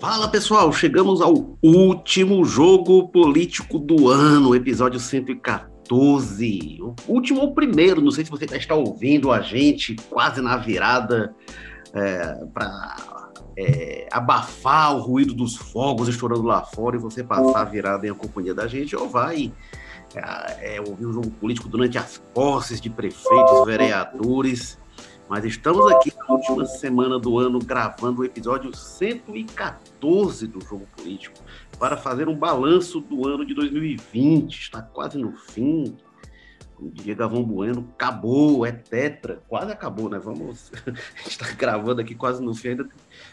Fala pessoal, chegamos ao último jogo político do ano, episódio 114. O último ou primeiro, não sei se você está ouvindo a gente quase na virada é, para é, abafar o ruído dos fogos estourando lá fora e você passar a virada em companhia da gente, ou vai é, é, ouvir o jogo político durante as posses de prefeitos, vereadores mas estamos aqui na última semana do ano gravando o episódio 114 do Jogo Político para fazer um balanço do ano de 2020. Está quase no fim. Como diria Gavão Bueno, acabou, é tetra, quase acabou, né? Vamos. Está gravando aqui quase no fim, ainda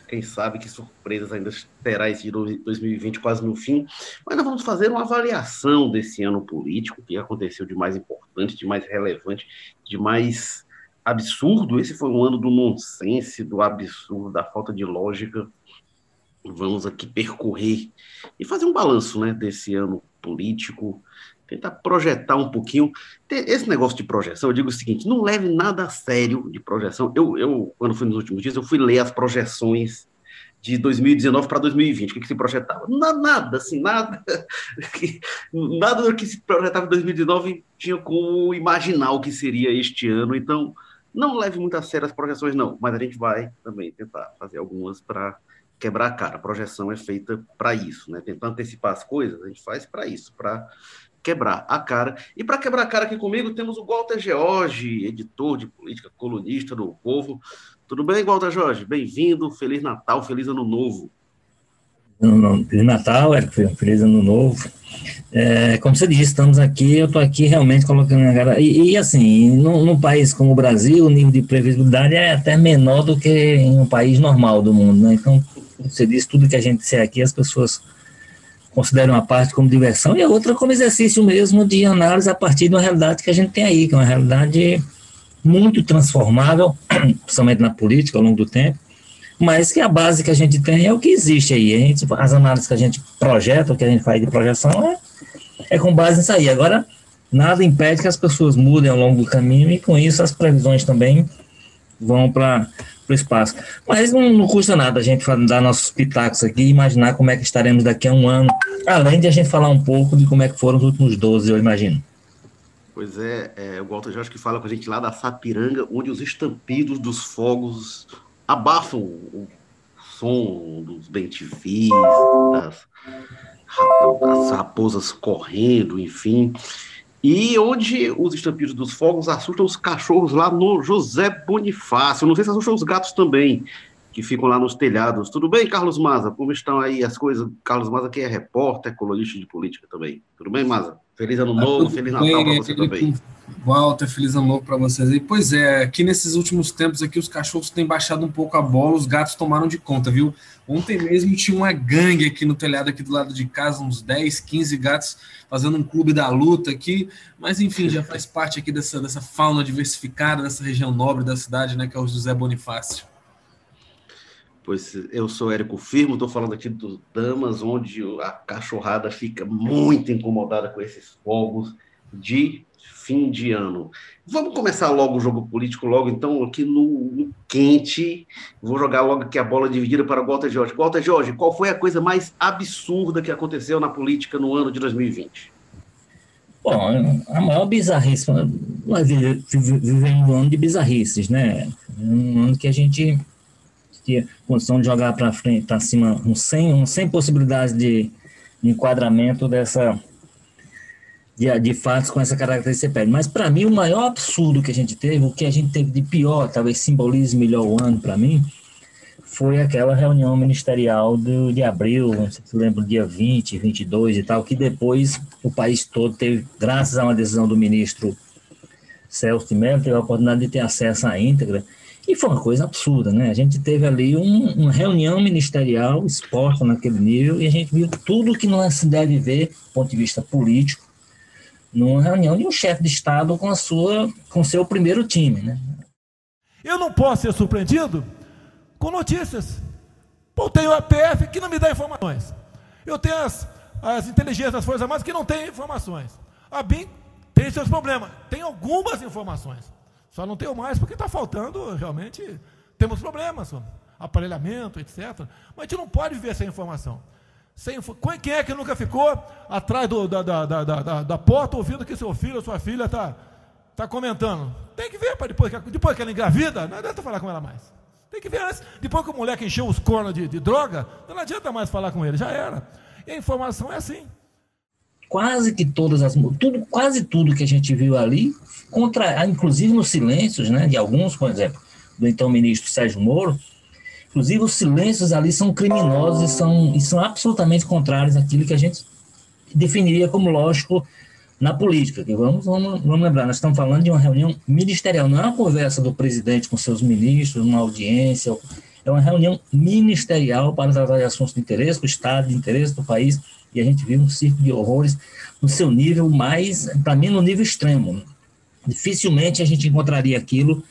quem sabe que surpresas ainda terá esse 2020 quase no fim. Mas nós vamos fazer uma avaliação desse ano político, o que aconteceu de mais importante, de mais relevante, de mais absurdo. Esse foi um ano do nonsense, do absurdo, da falta de lógica. Vamos aqui percorrer e fazer um balanço né, desse ano político, tentar projetar um pouquinho. Esse negócio de projeção, eu digo o seguinte: não leve nada a sério de projeção. Eu, eu quando fui nos últimos dias, eu fui ler as projeções de 2019 para 2020, o que, que, se projetava? Nada, assim, nada. nada do que se projetava em 2019 tinha como imaginar o que seria este ano. Então, não leve muito a sério as projeções, não, mas a gente vai também tentar fazer algumas para quebrar a cara. A projeção é feita para isso, né? Tentar antecipar as coisas, a gente faz para isso, para quebrar a cara. E para quebrar a cara aqui comigo temos o Walter George, editor de política, colunista do Povo. Tudo bem, Walter Jorge? Bem-vindo, Feliz Natal, Feliz Ano Novo. Feliz Natal, Érico, feliz ano novo. É, como você disse, estamos aqui, eu estou aqui realmente colocando a cara. E, e assim, num, país como o Brasil, o nível de previsibilidade é até menor do que em um país normal do mundo. Né? Então, você disse, tudo que a gente disser aqui, as pessoas consideram uma parte como diversão e a outra como exercício mesmo de análise a partir de uma realidade que a gente tem aí, que é uma realidade muito transformável, principalmente na política ao longo do tempo mas que a base que a gente tem é o que existe aí. A gente, as análises que a gente projeta, o que a gente faz de projeção é, é com base nisso aí. Agora, nada impede que as pessoas mudem ao longo do caminho e com isso as previsões também vão para o espaço. Mas não, não, custa nada a gente dar nossos pitacos aqui e imaginar como é que estaremos daqui a um ano, além de a gente falar um pouco de como é que foram os últimos 12, eu imagino. Pois é, é o Walter Jorge que fala com a gente lá da Sapiranga, onde os estampidos dos fogos abafam o som dos bentivis, das, das raposas correndo, enfim. E onde os estampidos dos fogos assustam os cachorros lá no José Bonifácio. Não sei se assustam os gatos também, que ficam lá nos telhados. Tudo bem, Carlos Maza? Como estão aí as coisas? Carlos Maza, que é repórter, colunista de política também. Tudo bem, Maza? Feliz ano novo, feliz Natal para você também. Walter, feliz ano novo para vocês aí. Pois é, aqui nesses últimos tempos aqui os cachorros têm baixado um pouco a bola, os gatos tomaram de conta, viu? Ontem mesmo tinha uma gangue aqui no telhado aqui do lado de casa, uns 10, 15 gatos fazendo um clube da luta aqui, mas enfim, já faz parte aqui dessa, dessa fauna diversificada, dessa região nobre da cidade, né, que é o José Bonifácio. Pois eu sou Érico Firmo, estou falando aqui do Damas, onde a cachorrada fica muito incomodada com esses fogos de fim de ano. Vamos começar logo o jogo político, logo então, aqui no, no quente. Vou jogar logo aqui a bola dividida para o Walter Jorge. Walter Jorge, qual foi a coisa mais absurda que aconteceu na política no ano de 2020? Bom, a maior bizarrice, nós vivemos um ano de bizarrices, né? Um ano que a gente tinha condição de jogar para frente, para cima, um sem, um sem possibilidade de enquadramento dessa de, de fatos com essa característica pele. Mas para mim o maior absurdo que a gente teve, o que a gente teve de pior, talvez simbolize melhor o ano para mim, foi aquela reunião ministerial do, de abril, não sei se lembra, dia 20, 22 e tal, que depois o país todo teve, graças a uma decisão do ministro Celso de Mello, teve a oportunidade de ter acesso à íntegra, e foi uma coisa absurda, né? A gente teve ali um, uma reunião ministerial exposta naquele nível e a gente viu tudo que não se deve ver do ponto de vista político numa reunião de um chefe de Estado com a sua, com seu primeiro time. Né? Eu não posso ser surpreendido com notícias. Pô, tenho a PF que não me dá informações. Eu tenho as, as inteligências das Forças Armadas que não têm informações. A BIM tem seus problemas, tem algumas informações. Só não tenho mais porque está faltando, realmente, temos problemas. aparelhamento, etc. Mas a gente não pode viver sem informação. Sem, quem é que nunca ficou atrás do, da, da, da, da, porta ouvindo que seu filho ou sua filha está tá comentando? Tem que ver, depois, depois que ela engravida, não adianta falar com ela mais. Tem que ver antes. Depois que o moleque encheu os cornos de, de droga, não adianta mais falar com ele, já era. E a informação é assim. Quase que todas as. Tudo, quase tudo que a gente viu ali, contra, inclusive nos silêncios, né, de alguns, por exemplo, do então ministro Sérgio Moro, Inclusive, os silêncios ali são criminosos e são, e são absolutamente contrários àquilo que a gente definiria como lógico na política. Que vamos, vamos, vamos lembrar, nós estamos falando de uma reunião ministerial, não é uma conversa do presidente com seus ministros, uma audiência, é uma reunião ministerial para tratar de assuntos de interesse do Estado, de interesse do país, e a gente viu um circo de horrores no seu nível mais, para mim, no nível extremo. Dificilmente a gente encontraria aquilo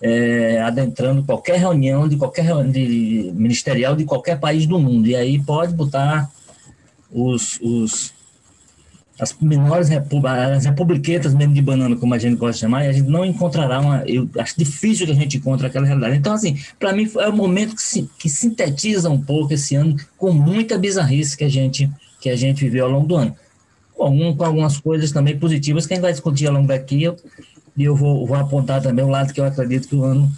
é, adentrando qualquer reunião de qualquer de ministerial de qualquer país do mundo. E aí pode botar os, os as menores as republiquetas mesmo de banana, como a gente gosta de chamar, e a gente não encontrará uma. Eu acho difícil que a gente encontre aquela realidade. Então, assim, para mim é o momento que, se, que sintetiza um pouco esse ano com muita bizarrice que a gente, que a gente viveu ao longo do ano. Com, com algumas coisas também positivas que a gente vai discutir ao longo daqui. E eu vou, vou apontar também o lado que eu acredito que o ano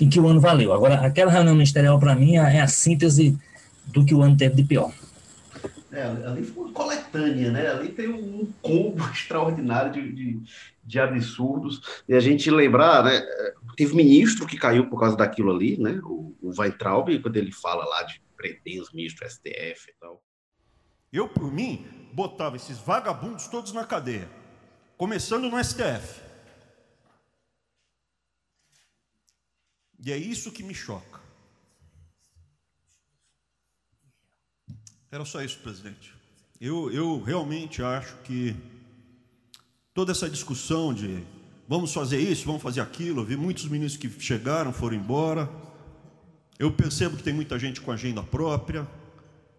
em que o ano valeu. Agora, aquela reunião ministerial, para mim, é a síntese do que o ano teve de pior. É, ali foi uma coletânea, né? Ali tem um combo extraordinário de, de, de, absurdos. E a gente lembrar, né? Teve ministro que caiu por causa daquilo ali, né? O, o Weintraub, quando ele fala lá de prender os ministros do STF e tal. Eu, por mim, botava esses vagabundos todos na cadeia, começando no STF. E é isso que me choca. Era só isso, presidente. Eu, eu realmente acho que toda essa discussão de vamos fazer isso, vamos fazer aquilo, eu vi muitos ministros que chegaram, foram embora. Eu percebo que tem muita gente com agenda própria.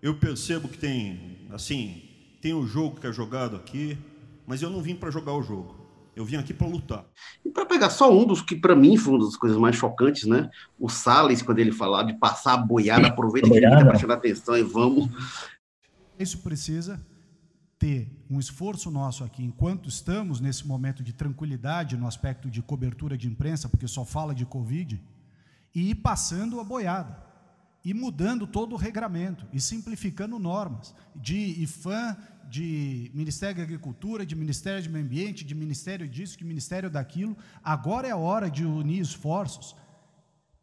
Eu percebo que tem, assim, tem o jogo que é jogado aqui, mas eu não vim para jogar o jogo. Eu vim aqui para lutar. E para pegar só um dos que, para mim, foi uma das coisas mais chocantes, né? O Salles, quando ele falava de passar a boiada, aproveita que está prestando atenção e vamos. Isso precisa ter um esforço nosso aqui, enquanto estamos nesse momento de tranquilidade no aspecto de cobertura de imprensa, porque só fala de Covid, e ir passando a boiada e mudando todo o regramento e simplificando normas de IFAM, de Ministério da Agricultura, de Ministério do Meio Ambiente, de Ministério disso, de Ministério daquilo. Agora é a hora de unir esforços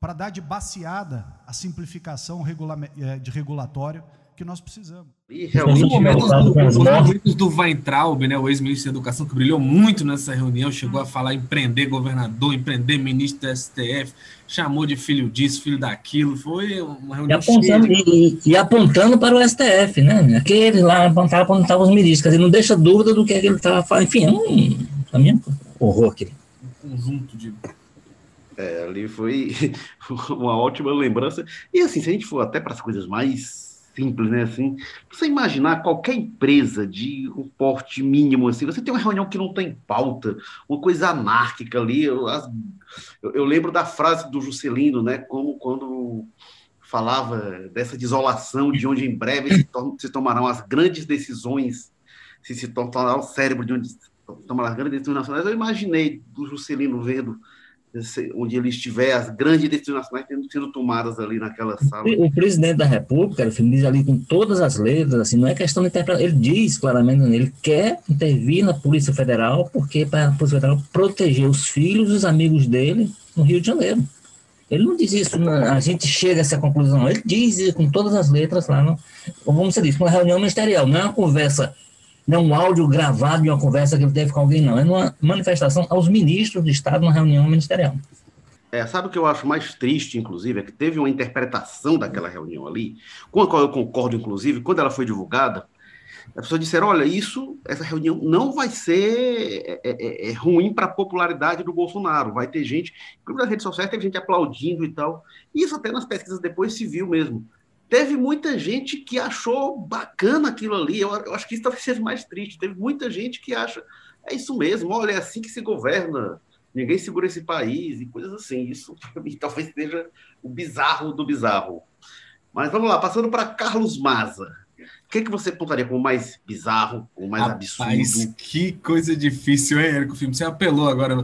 para dar de baseada a simplificação eh, de regulatório que nós precisamos. E realmente, os momentos do, os momentos do Weintraub, né, o ex-ministro da Educação, que brilhou muito nessa reunião, chegou a falar em prender governador, em prender ministro do STF, chamou de filho disso, filho daquilo, foi uma reunião e apontando, e, e, apontando para o STF, né, aquele lá apontava quando estavam os ministros, quer dizer, não deixa dúvida do que, é que ele estava falando, enfim, é um, mim, é um horror aquele. Um conjunto de é, ali foi uma ótima lembrança. E assim, se a gente for até para as coisas mais simples, né? Assim, você imaginar qualquer empresa de um porte mínimo, assim, você tem uma reunião que não tem pauta, uma coisa anárquica ali. Eu, as, eu, eu lembro da frase do Juscelino, né? Como quando falava dessa desolação, de onde em breve se, se tomarão as grandes decisões, se se tornará o cérebro de onde se tomarão as grandes decisões nacionais. Eu imaginei do Juscelino vendo onde ele estiver, as grandes decisões nacionais tendo sido tomadas ali naquela sala. O presidente da República, ele diz ali com todas as letras, assim, não é questão de interpretação, ele diz claramente, ele quer intervir na Polícia Federal, porque para a Polícia Federal proteger os filhos e os amigos dele no Rio de Janeiro. Ele não diz isso, a gente chega a essa conclusão, ele diz com todas as letras lá, no, como você disse, uma reunião ministerial, não é uma conversa não é um áudio gravado de uma conversa que ele teve com alguém, não. É uma manifestação aos ministros de Estado numa reunião ministerial. É, sabe o que eu acho mais triste, inclusive, é que teve uma interpretação daquela reunião ali, com a qual eu concordo, inclusive, quando ela foi divulgada, as pessoas disseram, olha, isso, essa reunião não vai ser é, é, é ruim para a popularidade do Bolsonaro, vai ter gente, inclusive nas redes sociais teve gente aplaudindo e tal, e isso até nas pesquisas depois se viu mesmo teve muita gente que achou bacana aquilo ali. Eu, eu acho que isso talvez seja mais triste. Teve muita gente que acha, é isso mesmo, olha, é assim que se governa. ninguém segura esse país e coisas assim. Isso talvez seja o bizarro do bizarro. Mas vamos lá, passando para Carlos Maza. O que, que você pontaria como mais bizarro, ou mais Rapaz, absurdo? Que coisa difícil, hein, Érico Filme? Você apelou agora.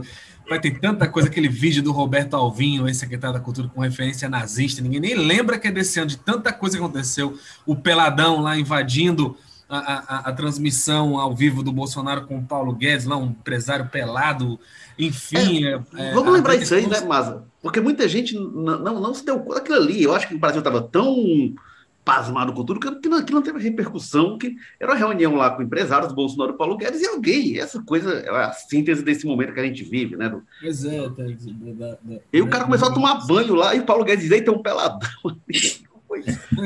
Vai ter tanta coisa, aquele vídeo do Roberto Alvinho, ex-secretário da Cultura, com referência nazista. Ninguém nem lembra que é desse ano, de tanta coisa que aconteceu. O Peladão lá invadindo a, a, a, transmissão ao vivo do Bolsonaro com o Paulo Guedes, lá, um empresário pelado, enfim. É, é, vamos lembrar isso aí, né, Maza? Porque muita gente não, não, não se deu conta daquilo ali. Eu acho que o Brasil estava tão pasmado com tudo, que não, que não teve repercussão, que era uma reunião lá com empresários, Bolsonaro, Paulo Guedes e alguém. Essa coisa é a síntese desse momento que a gente vive, né? Do... Pois é, tá, E o cara começou a tomar banho lá e o Paulo Guedes tem um peladão.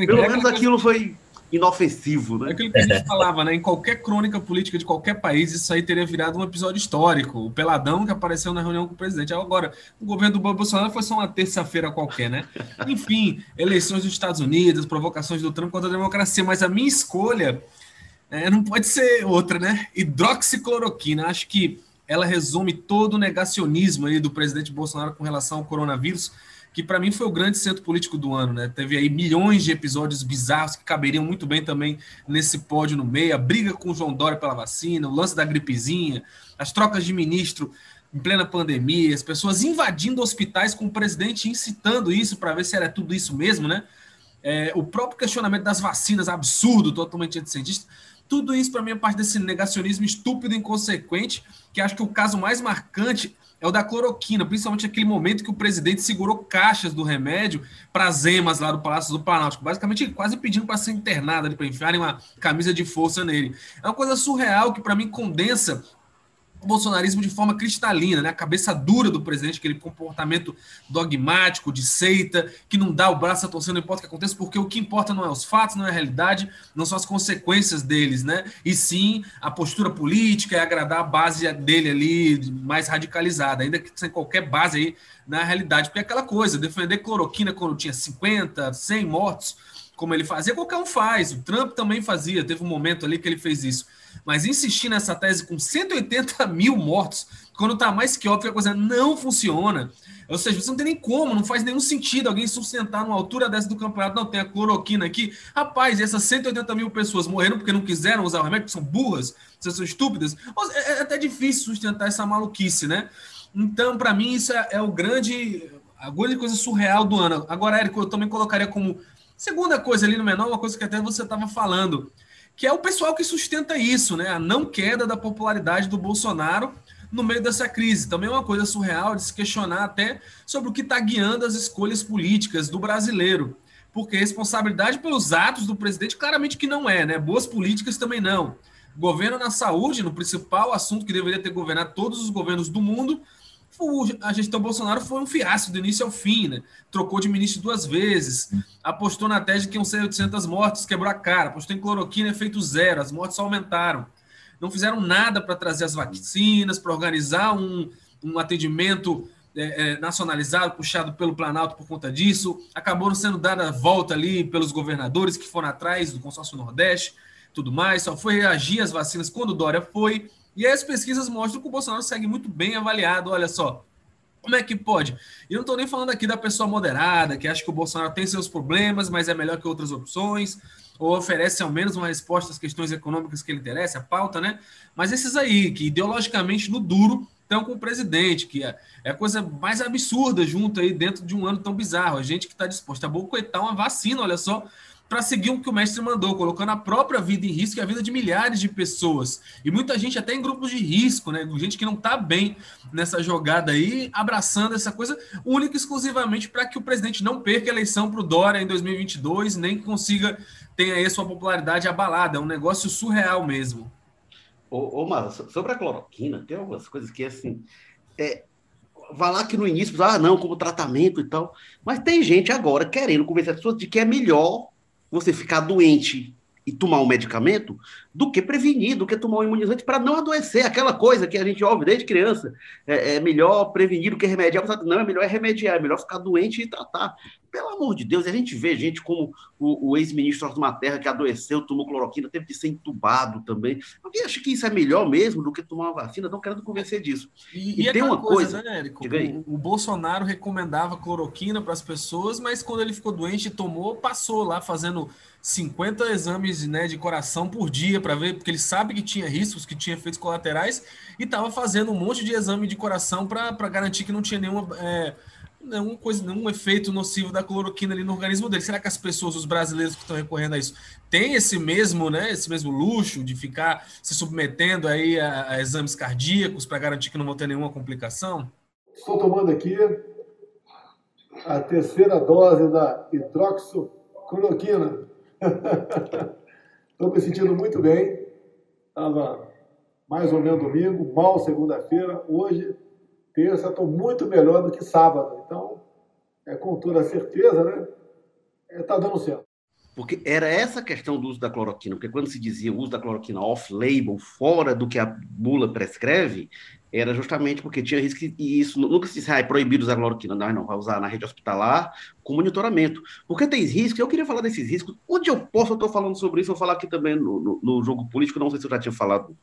Pelo menos aquilo foi inofensivo, né? É aquilo que a gente falava, né? Em qualquer crônica política de qualquer país, isso aí teria virado um episódio histórico. O peladão que apareceu na reunião com o presidente. Agora, o governo do Bolsonaro foi só uma terça-feira qualquer, né? Enfim, eleições dos Estados Unidos, provocações do Trump contra a democracia. Mas a minha escolha é, não pode ser outra, né? Hidroxicloroquina. Acho que ela resume todo o negacionismo aí do presidente Bolsonaro com relação ao coronavírus que para mim foi o grande centro político do ano, né? Teve aí milhões de episódios bizarros que caberiam muito bem também nesse pódio no meio, a briga com o João Dória pela vacina, o lance da gripezinha, as trocas de ministro em plena pandemia, as pessoas invadindo hospitais com o presidente incitando isso para ver se era tudo isso mesmo, né? É, o próprio questionamento das vacinas, absurdo, totalmente anticientista. Tudo isso, para mim, é parte desse negacionismo estúpido e inconsequente, que acho que o caso mais marcante é o da cloroquina, principalmente aquele momento que o presidente segurou caixas do remédio para as emas lá do Palácio do Planalto, basicamente quase pedindo para ser internado ali, para enfiarem uma camisa de força nele. É uma coisa surreal que para mim condensa o bolsonarismo de forma cristalina, né? A cabeça dura do presidente, aquele comportamento dogmático, de seita, que não dá o braço a torcer, não importa o que aconteça, porque o que importa não é os fatos, não é a realidade, não são as consequências deles, né? E sim a postura política e agradar a base dele ali mais radicalizada, ainda que sem qualquer base aí na realidade. Porque é aquela coisa, defender cloroquina quando tinha 50, 100 mortos, como ele fazia, qualquer um faz. O Trump também fazia, teve um momento ali que ele fez isso. Mas insistir nessa tese com 180 mil mortos, quando está mais que óbvio que a coisa não funciona. Ou seja, você não tem nem como, não faz nenhum sentido alguém sustentar numa altura dessa do campeonato, não tem a cloroquina aqui. Rapaz, essas 180 mil pessoas morreram porque não quiseram usar o remédio, são burras, são estúpidas. É, é até difícil sustentar essa maluquice, né? Então, para mim, isso é, é, o grande, a grande coisa surreal do ano. Agora, Érico, eu também colocaria como segunda coisa ali no menor, uma coisa que até você estava falando que é o pessoal que sustenta isso, né? A não queda da popularidade do Bolsonaro no meio dessa crise. Também é uma coisa surreal de se questionar até sobre o que está guiando as escolhas políticas do brasileiro. Porque responsabilidade pelos atos do presidente, claramente que não é, né? Boas políticas também não. Governo na saúde, no principal assunto que deveria ter governado todos os governos do mundo, a gestão Bolsonaro foi um fiasco do início ao fim, né? Trocou de ministro duas vezes, apostou na tese de que iam ser 800 mortes, quebrou a cara, apostou em cloroquina, efeito zero, as mortes só aumentaram. Não fizeram nada para trazer as vacinas, para organizar um, um atendimento é, é, nacionalizado, puxado pelo Planalto por conta disso. Acabaram sendo dada volta ali pelos governadores que foram atrás do consórcio Nordeste, tudo mais. Só foi reagir às vacinas quando o Dória foi. E as pesquisas mostram que o Bolsonaro segue muito bem avaliado. Olha só, como é que pode? E não estou nem falando aqui da pessoa moderada, que acha que o Bolsonaro tem seus problemas, mas é melhor que outras opções, ou oferece ao menos uma resposta às questões econômicas que lhe interessam, a pauta, né? Mas esses aí, que ideologicamente no duro estão com o presidente, que é, é a coisa mais absurda junto aí dentro de um ano tão bizarro. A gente que está disposto a boicotar uma vacina, olha só, para seguir o que o mestre mandou, colocando a própria vida em risco e a vida de milhares de pessoas. E muita gente até em grupos de risco, né? Gente que não está bem nessa jogada aí, abraçando essa coisa única e exclusivamente para que o presidente não perca a eleição para o Dória em 2022, nem consiga ter aí a sua popularidade abalada. É um negócio surreal mesmo. Ô, ô sobre a cloroquina, tem algumas coisas que, assim, é, vai lá que no início, ah, não, como tratamento e tal, mas tem gente agora querendo convencer as pessoas de que é melhor você ficar doente e tomar um medicamento do que prevenir, do que tomar um imunizante para não adoecer. Aquela coisa que a gente ouve desde criança. É, é melhor prevenir do que remediar. Não, é melhor remediar, é melhor ficar doente e tratar. Pelo amor de Deus, a gente vê gente como o, o ex-ministro Osmar Materra, que adoeceu, tomou cloroquina, teve que ser entubado também. Alguém acha que isso é melhor mesmo do que tomar uma vacina? Estão querendo convencer disso. E, e, e tem uma coisa, coisa né, Érico? O, o, Bolsonaro recomendava cloroquina para as pessoas, mas quando ele ficou doente e tomou, passou lá fazendo 50 exames né, de coração por dia para ver, porque ele sabe que tinha riscos, que tinha efeitos colaterais, e estava fazendo um monte de exame de coração para garantir que não tinha nenhuma. É, nenhuma coisa, nenhum efeito nocivo da cloroquina ali no organismo dele. Será que as pessoas, os brasileiros que estão recorrendo a isso, têm esse mesmo, né, esse mesmo luxo de ficar se submetendo aí a, a exames cardíacos para garantir que não vão ter nenhuma complicação? Estou tomando aqui a terceira dose da hidroxicloroquina. Estou me sentindo muito bem. Estava mais ou menos domingo, mal segunda-feira. Hoje terça, estou muito melhor do que sábado. Então, é, com toda certeza, né? Está é, tá dando certo. Porque era essa questão do uso da cloroquina, porque quando se dizia o uso da cloroquina off-label, fora do que a bula prescreve, era justamente porque tinha risco, e isso nunca se disse, ah, é proibido usar cloroquina, não, não, vai usar na rede hospitalar com monitoramento. Porque tem riscos, eu queria falar desses riscos, onde eu posso, eu estou falando sobre isso, vou falar aqui também no, no, no, jogo político, não sei se eu já tinha falado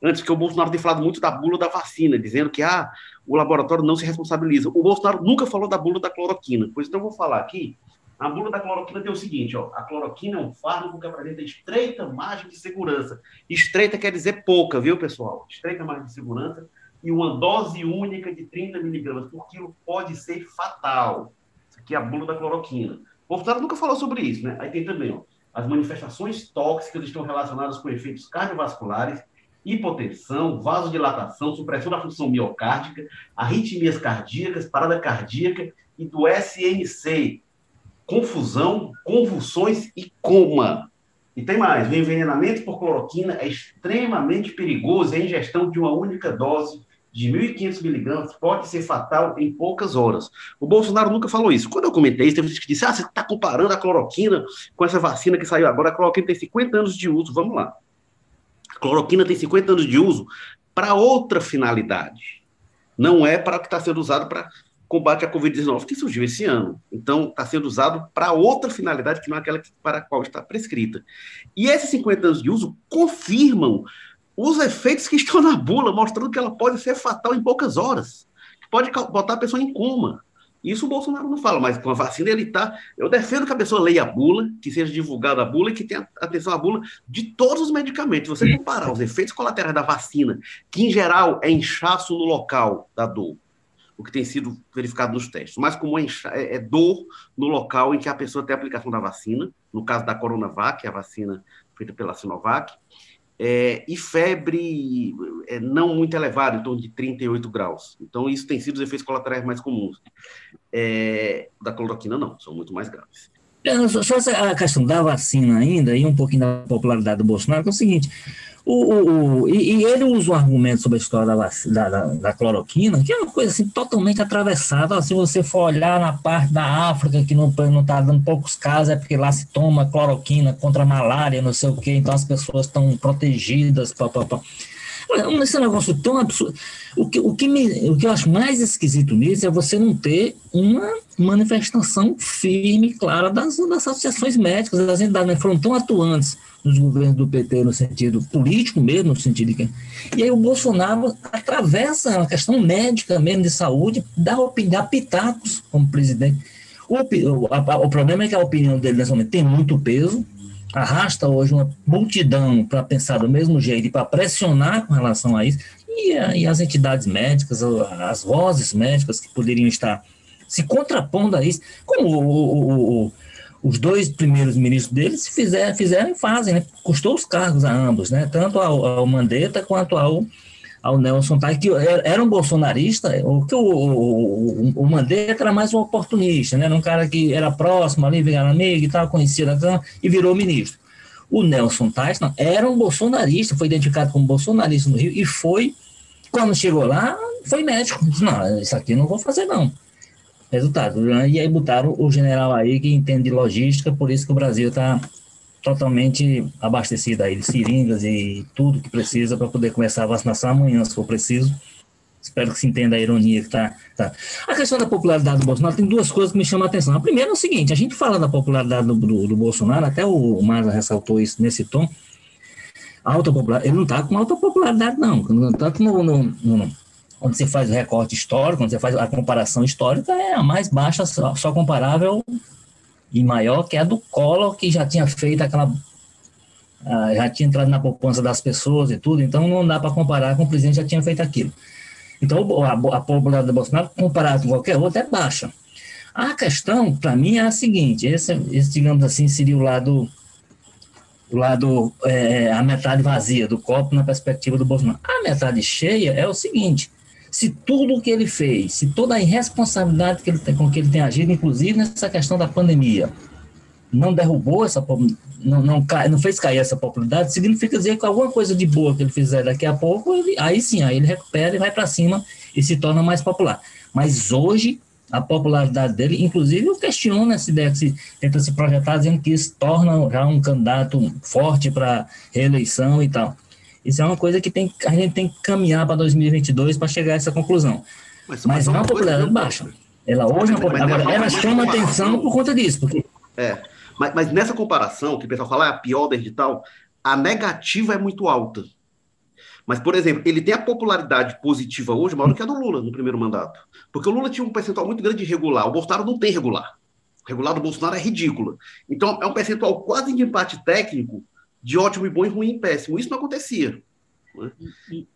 antes, que o Bolsonaro tem falado muito da bula da vacina, dizendo que, ah, o laboratório não se responsabiliza. O Bolsonaro nunca falou da bula da cloroquina, pois então eu vou falar aqui. A bula da cloroquina tem o seguinte: ó, a cloroquina é um fármaco que apresenta estreita margem de segurança. Estreita quer dizer pouca, viu, pessoal? Estreita margem de segurança. E uma dose única de 30 miligramas por quilo pode ser fatal. Isso aqui é a bula da cloroquina. O Bolsonaro nunca falou sobre isso, né? Aí tem também, ó, as manifestações tóxicas estão relacionadas com efeitos cardiovasculares hipotensão, vasodilatação, supressão da função miocárdica, arritmias cardíacas, parada cardíaca e do SNC, confusão, convulsões e coma. E tem mais, o envenenamento por cloroquina é extremamente perigoso e a ingestão de uma única dose de 1.500 miligramas pode ser fatal em poucas horas. O Bolsonaro nunca falou isso. Quando eu comentei isso, teve gente que disse, ah, você está comparando a cloroquina com essa vacina que saiu agora. A cloroquina tem 50 anos de uso, vamos lá cloroquina tem 50 anos de uso para outra finalidade. Não é para o que está sendo usado para combate à Covid-19, que surgiu esse ano. Então, está sendo usado para outra finalidade que não é aquela para a qual está prescrita. E esses 50 anos de uso confirmam os efeitos que estão na bula, mostrando que ela pode ser fatal em poucas horas, pode botar a pessoa em coma. Isso o Bolsonaro não fala, mas com a vacina ele está. Eu defendo que a pessoa leia a bula, que seja divulgada a bula e que tenha atenção à bula de todos os medicamentos. Você comparar os efeitos colaterais da vacina, que em geral é inchaço no local da dor, o que tem sido verificado nos testes, mas como é, é, é dor no local em que a pessoa tem a aplicação da vacina, no caso da Coronavac, a vacina feita pela Sinovac, é, e febre é, não muito elevada, em torno de 38 graus. Então, isso tem sido os efeitos colaterais mais comuns. É, da cloroquina, não, são muito mais graves. É, só a questão da vacina ainda, e um pouquinho da popularidade do Bolsonaro, que é o seguinte, o, o, o e, e, ele usa um argumento sobre a história da, da, da, da, cloroquina, que é uma coisa assim, totalmente atravessada. Se você for olhar na parte da África, que não está dando poucos casos, é porque lá se toma cloroquina contra a malária, não sei o quê, então as pessoas estão protegidas. Pá, pá, pá. Esse negócio tão absurdo. O que, o, que me, o que eu acho mais esquisito nisso é você não ter uma manifestação firme, clara das, das associações médicas, as entidades né, foram tão atuantes nos governos do PT no sentido político mesmo, no sentido de. E aí o Bolsonaro atravessa a questão médica mesmo de saúde, dá, dá pitacos como presidente. O, o, a, o problema é que a opinião dele nesse momento tem muito peso, arrasta hoje uma multidão para pensar do mesmo jeito e para pressionar com relação a isso, e, e, as entidades médicas, as vozes médicas que poderiam estar se contrapondo a isso, como o, o, os dois primeiros ministros deles fizeram, fizeram e fazem, né? Custou os cargos a ambos, né? Tanto ao, ao Mandetta quanto ao, ao Nelson Tais, que era um bolsonarista, o o, o, o, Mandetta era mais um oportunista, né? Era um cara que era próximo ali, virava amigo e tal, conhecia e virou ministro. O Nelson Tais, não, era um bolsonarista, foi identificado como bolsonarista no Rio, e foi, quando chegou lá, foi médico. Não, isso aqui não vou fazer, não resultado. Né? E aí botaram o general aí que entende de logística, por isso que o Brasil está totalmente abastecido aí de seringas e tudo que precisa para poder começar a vacinação amanhã, se for preciso. Espero que se entenda a ironia que está. Tá. A questão da popularidade do Bolsonaro tem duas coisas que me chamam a atenção. A primeira é o seguinte: a gente fala da popularidade do, do, do Bolsonaro, até o Mara ressaltou isso nesse tom. Alta popularidade, ele não está com alta popularidade, não. Tanto no, no, no, quando você faz o recorte histórico, quando você faz a comparação histórica, é a mais baixa, só, só comparável e maior que a do Collor, que já tinha feito aquela. Uh, já tinha entrado na poupança das pessoas e tudo, então não dá para comparar com o presidente já tinha feito aquilo. Então, a, a popularidade do Bolsonaro, comparado com qualquer outro, é baixa. A questão, para mim, é a seguinte: esse, esse, digamos assim, seria o lado, o lado é, a metade vazia do copo na perspectiva do Bolsonaro. A metade cheia é o seguinte: se tudo o que ele fez, se toda a irresponsabilidade que ele tem, com que ele tem agido, inclusive nessa questão da pandemia, não derrubou essa não, não, não fez cair essa popularidade, significa dizer que alguma coisa de boa que ele fizer daqui a pouco, ele, aí sim, aí ele recupera e vai para cima e se torna mais popular. Mas hoje, a popularidade dele, inclusive eu questiono essa ideia que se tenta se projetar, dizendo que isso torna já um candidato forte para reeleição e tal. Isso é uma coisa que tem, a gente tem que caminhar para 2022 para chegar a essa conclusão. Mas, mas, mas é uma popularidade baixa. Ela hoje, mas, é agora, ela chama atenção por conta disso, porque é, mas, mas nessa comparação, que o pessoal fala, é a pior da digital, a negativa é muito alta. Mas, por exemplo, ele tem a popularidade positiva hoje maior do que a do Lula no primeiro mandato. Porque o Lula tinha um percentual muito grande de regular, o Bolsonaro não tem regular. O regular do Bolsonaro é ridículo. Então, é um percentual quase de empate técnico de ótimo e bom e ruim e péssimo. Isso não acontecia. Né?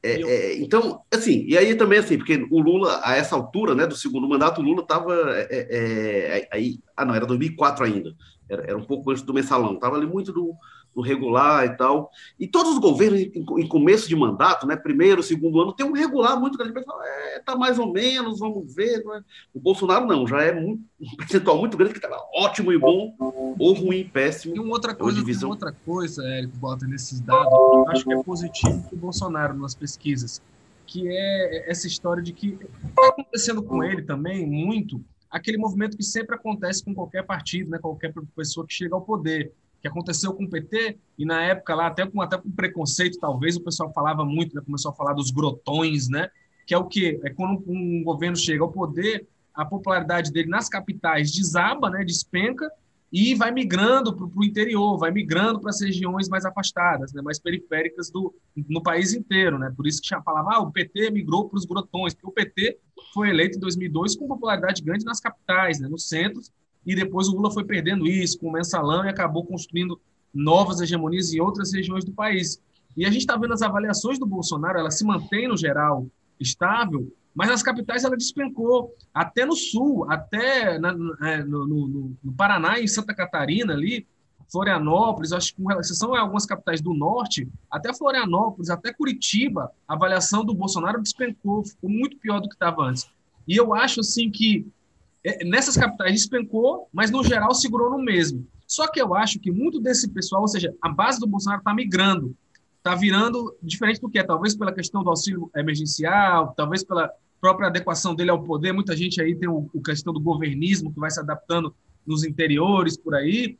É, é, então, assim, e aí também, assim, porque o Lula, a essa altura, né, do segundo mandato, o Lula estava. É, é, é, aí, ah, não, era 2004 ainda era, era um pouco antes do mensalão, estava ali muito do, do, regular e tal. E todos os governos, em, começo de mandato, né, primeiro, segundo ano, tem um regular muito grande. Pessoal, é, tá mais ou menos, vamos ver. É? O Bolsonaro não, já é muito, um percentual muito grande que estava ótimo e bom, ou ruim e péssimo. E uma outra coisa, uma outra coisa, Érico, bota nesses dados, eu acho que é positivo para o Bolsonaro nas pesquisas, que é essa história de que está acontecendo com ele também muito aquele movimento que sempre acontece com qualquer partido, né, qualquer pessoa que chega ao poder, que aconteceu com o PT e na época lá até com até com preconceito talvez o pessoal falava muito, né, começou a falar dos grotões, né, que é o que é quando um governo chega ao poder, a popularidade dele nas capitais desaba, né, despenca e vai migrando para o interior, vai migrando para as regiões mais afastadas, né, mais periféricas do no país inteiro, né? Por isso que já falava, ah, o PT migrou para os grotões, porque o PT foi eleito em 2002 com popularidade grande nas capitais, né, nos centros, e depois o Lula foi perdendo isso com o mensalão e acabou construindo novas hegemonias em outras regiões do país. E a gente está vendo as avaliações do Bolsonaro, ela se mantém no geral estável, mas nas capitais ela despencou, até no sul, até na, é, no, no, no, Paraná, em Santa Catarina ali, Florianópolis, acho que com exceção a algumas capitais do norte, até Florianópolis, até Curitiba, a avaliação do Bolsonaro despencou, ficou muito pior do que estava antes. E eu acho assim que nessas capitais despencou, mas no geral segurou no mesmo. Só que eu acho que muito desse pessoal, ou seja, a base do Bolsonaro está migrando, está virando diferente do que é, talvez pela questão do auxílio emergencial, talvez pela própria adequação dele ao poder. Muita gente aí tem o questão do governismo que vai se adaptando nos interiores por aí.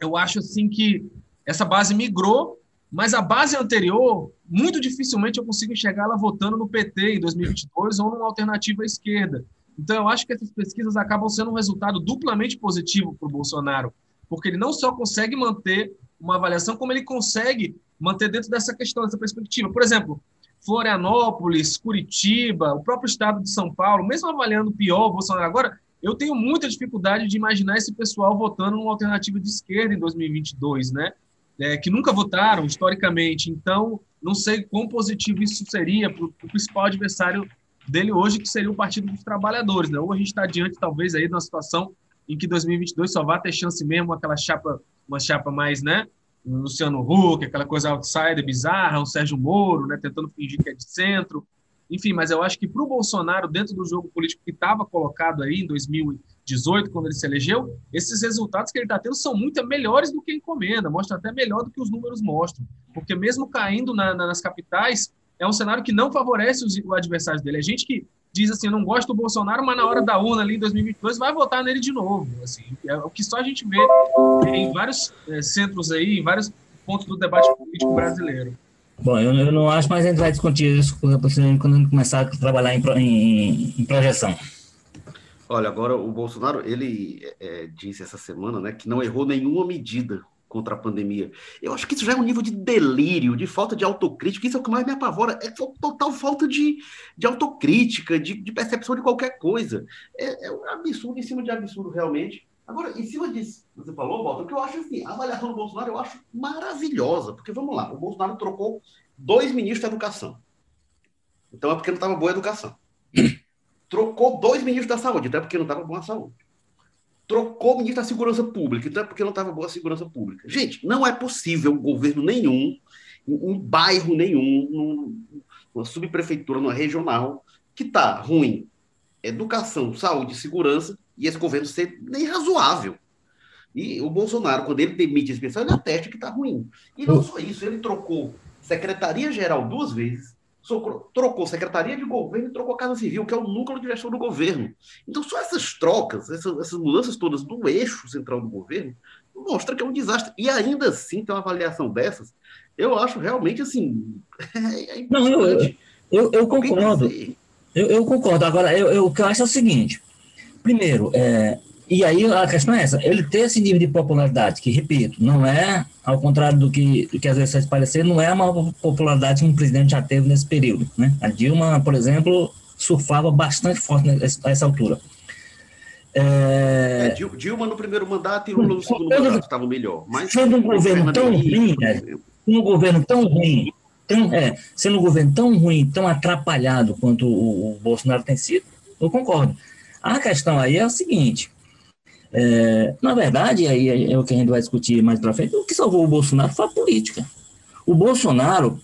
Eu acho assim que essa base migrou, mas a base anterior, muito dificilmente eu consigo enxergar ela votando no PT em 2022 ou numa alternativa à esquerda. Então, eu acho que essas pesquisas acabam sendo um resultado duplamente positivo para o Bolsonaro, porque ele não só consegue manter uma avaliação, como ele consegue manter dentro dessa questão, dessa perspectiva. Por exemplo, Florianópolis, Curitiba, o próprio estado de São Paulo, mesmo avaliando pior o Bolsonaro agora, eu tenho muita dificuldade de imaginar esse pessoal votando numa alternativa de esquerda em 2022, né? É, que nunca votaram historicamente. Então, não sei quão positivo isso seria para o principal adversário dele hoje, que seria o Partido dos Trabalhadores. Né? Ou a gente está diante, talvez, aí de uma situação em que 2022 só vai ter chance mesmo aquela chapa, uma chapa mais, né? Luciano Huck, aquela coisa outsider bizarra, o Sérgio Moro, né, tentando fingir que é de centro. Enfim, mas eu acho que para o Bolsonaro, dentro do jogo político que estava colocado aí em 2018, quando ele se elegeu, esses resultados que ele está tendo são muito melhores do que encomenda, mostra até melhor do que os números mostram. Porque mesmo caindo na, na, nas capitais, é um cenário que não favorece os, o adversário dele. É gente que diz assim, não gosta do Bolsonaro, mas na hora da urna ali em 2022 vai votar nele de novo. Assim, é o que só a gente vê em vários é, centros aí, em vários pontos do debate político brasileiro. Bom, eu, eu, não acho, mas a gente vai discutir isso quando a gente começar a trabalhar em, em, em projeção. Olha, agora o Bolsonaro, ele é, disse essa semana né, que não errou nenhuma medida contra a pandemia. Eu acho que isso já é um nível de delírio, de falta de autocrítica. Isso é o que mais me apavora. É total falta de, de autocrítica, de, de percepção de qualquer coisa. É, é, um absurdo em cima de absurdo, realmente. Agora, em cima disso, você falou, Walter, o que eu acho assim, a avaliação do Bolsonaro eu acho maravilhosa, porque vamos lá, o Bolsonaro trocou dois ministros da educação. Então é porque não estava boa a educação. Trocou dois ministros da saúde, então é porque não estava boa a saúde trocou o ministro da Segurança Pública, então é porque não estava boa a segurança pública. Gente, não é possível governo nenhum, um bairro nenhum, uma subprefeitura, numa regional, que está ruim educação, saúde, segurança, e esse governo ser nem razoável. E o Bolsonaro, quando ele demite esse pessoal, ele atesta que está ruim. E não só isso, ele trocou Secretaria-Geral duas vezes, trocou Secretaria de Governo e trocou Casa Civil, que é o núcleo de gestão do governo. Então, só essas trocas, essas, essas mudanças todas do eixo central do governo, mostra que é um desastre. E ainda assim, ter uma avaliação dessas, eu acho realmente assim. É, é Não, eu, eu, eu concordo. Eu, eu, concordo. Agora, eu, eu, o que eu acho é o seguinte: primeiro, é, e aí a questão é essa, ele ter esse nível de popularidade, que, repito, não é, ao contrário do que, do que às vezes faz parecer, não é a maior popularidade que um presidente já teve nesse período. Né? A Dilma, por exemplo, surfava bastante forte a essa altura. É... É, Dilma no primeiro mandato e Lula no segundo mandato estava melhor. Mas sendo um governo tão ruim, é, um governo tão ruim, tão, é, sendo um governo tão ruim, tão atrapalhado quanto o, o Bolsonaro tem sido, eu concordo. A questão aí é o seguinte: é, na verdade, aí é o que a gente vai discutir mais para frente, o que salvou o Bolsonaro foi a política. O Bolsonaro,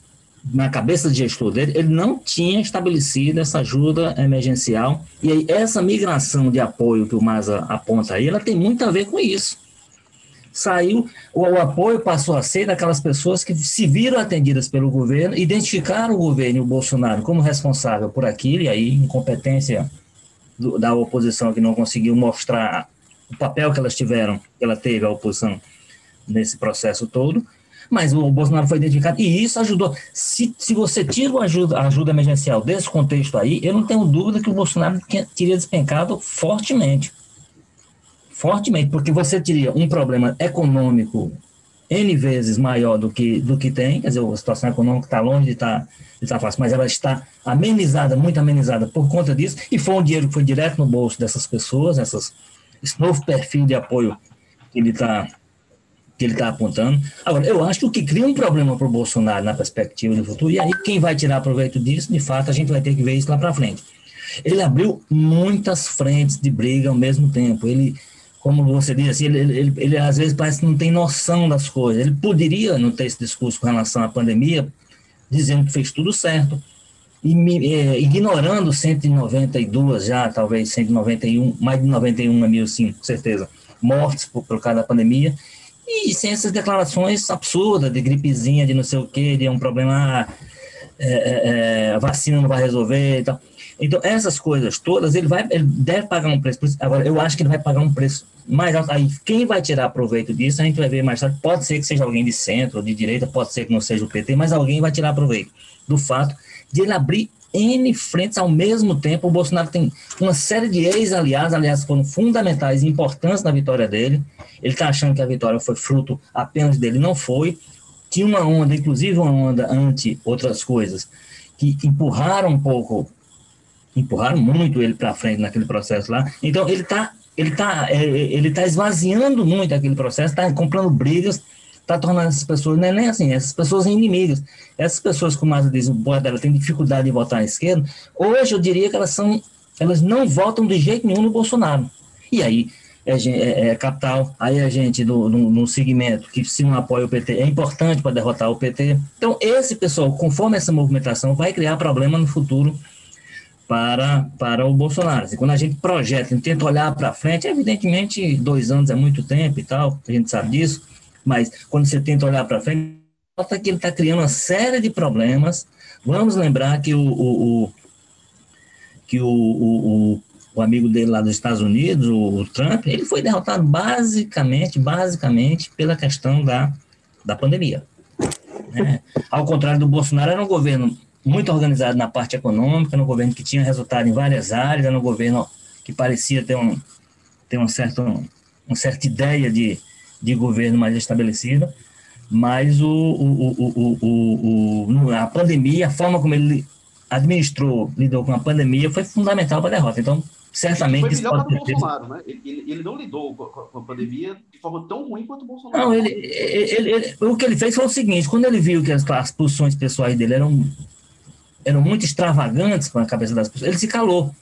na cabeça de gestor dele, ele não tinha estabelecido essa ajuda emergencial, e aí essa migração de apoio que o Maza aponta aí, ela tem muito a ver com isso. Saiu, o, o apoio passou a ser daquelas pessoas que se viram atendidas pelo governo, identificaram o governo e o Bolsonaro como responsável por aquilo, e aí incompetência da oposição que não conseguiu mostrar o papel que elas tiveram, que ela teve, a oposição, nesse processo todo, mas o Bolsonaro foi identificado, e isso ajudou. Se, se você tira a ajuda, ajuda emergencial desse contexto aí, eu não tenho dúvida que o Bolsonaro teria despencado fortemente. Fortemente, porque você teria um problema econômico N vezes maior do que, do que tem, quer dizer, a situação econômica está longe de estar, tá, de tá fácil, mas ela está amenizada, muito amenizada por conta disso, e foi um dinheiro que foi direto no bolso dessas pessoas, essas esse novo perfil de apoio que ele está que ele está apontando. Agora, eu acho que o que cria um problema para o Bolsonaro na perspectiva do futuro, e aí quem vai tirar proveito disso, de fato, a gente vai ter que ver isso lá para frente. Ele abriu muitas frentes de briga ao mesmo tempo. Ele, como você disse, assim, ele, ele, ele, ele às vezes parece que não tem noção das coisas. Ele poderia, não ter esse discurso com relação à pandemia, dizendo que fez tudo certo, ignorando 192 já, talvez 191, mais de 91 mil, sim, com certeza, mortes por, por causa da pandemia, e sem essas declarações absurdas de gripezinha, de não sei o que, de um problema, é, é, a vacina não vai resolver e tal. Então, essas coisas todas, ele, vai, ele deve pagar um preço. Agora, eu acho que ele vai pagar um preço mais alto. Aí, quem vai tirar proveito disso, a gente vai ver mais tarde. Pode ser que seja alguém de centro, de direita, pode ser que não seja o PT, mas alguém vai tirar proveito do fato de ele abrir N frentes ao mesmo tempo. O Bolsonaro tem uma série de ex-aliados, aliás, foram fundamentais e importantes na vitória dele. Ele está achando que a vitória foi fruto apenas dele, não foi. Tinha uma onda, inclusive uma onda anti outras coisas, que empurraram um pouco, empurraram muito ele para frente naquele processo lá. Então, ele está ele tá, é, ele tá esvaziando muito aquele processo, está comprando brigas está tornando essas pessoas, não é nem assim, essas pessoas inimigas. Essas pessoas, como a diz, o boa dela tem dificuldade de votar à esquerda, hoje eu diria que elas são, elas não votam de jeito nenhum no Bolsonaro. E aí, é, é, é capital, aí a gente no, no, no, segmento que se não apoia o PT é importante para derrotar o PT. Então, esse pessoal, conforme essa movimentação, vai criar problema no futuro para, para o Bolsonaro. Quando a gente projeta, tenta olhar para frente, evidentemente, dois anos é muito tempo e tal, a gente sabe disso, mas quando você tenta olhar para frente, nota que ele está criando uma série de problemas. Vamos lembrar que o, o, o que o, o, o, amigo dele lá dos Estados Unidos, o, Trump, ele foi derrotado basicamente, basicamente pela questão da, da pandemia. Né? Ao contrário do Bolsonaro, era um governo muito organizado na parte econômica, no governo que tinha resultado em várias áreas, era um governo que parecia ter, um, ter um certo, uma certa ideia de, de governo mais estabelecida, mas o, o, o, a pandemia, a forma como ele administrou, lidou com a pandemia, foi fundamental para a derrota. Então, certamente. Ele foi melhor para o Bolsonaro, né? Ele, ele, não lidou com a pandemia de forma tão ruim quanto o Bolsonaro. Não, ele, ele, ele, o que ele fez foi o seguinte: quando ele viu que as, as posições pessoais dele eram, eram muito extravagantes para a cabeça das pessoas, ele se calou.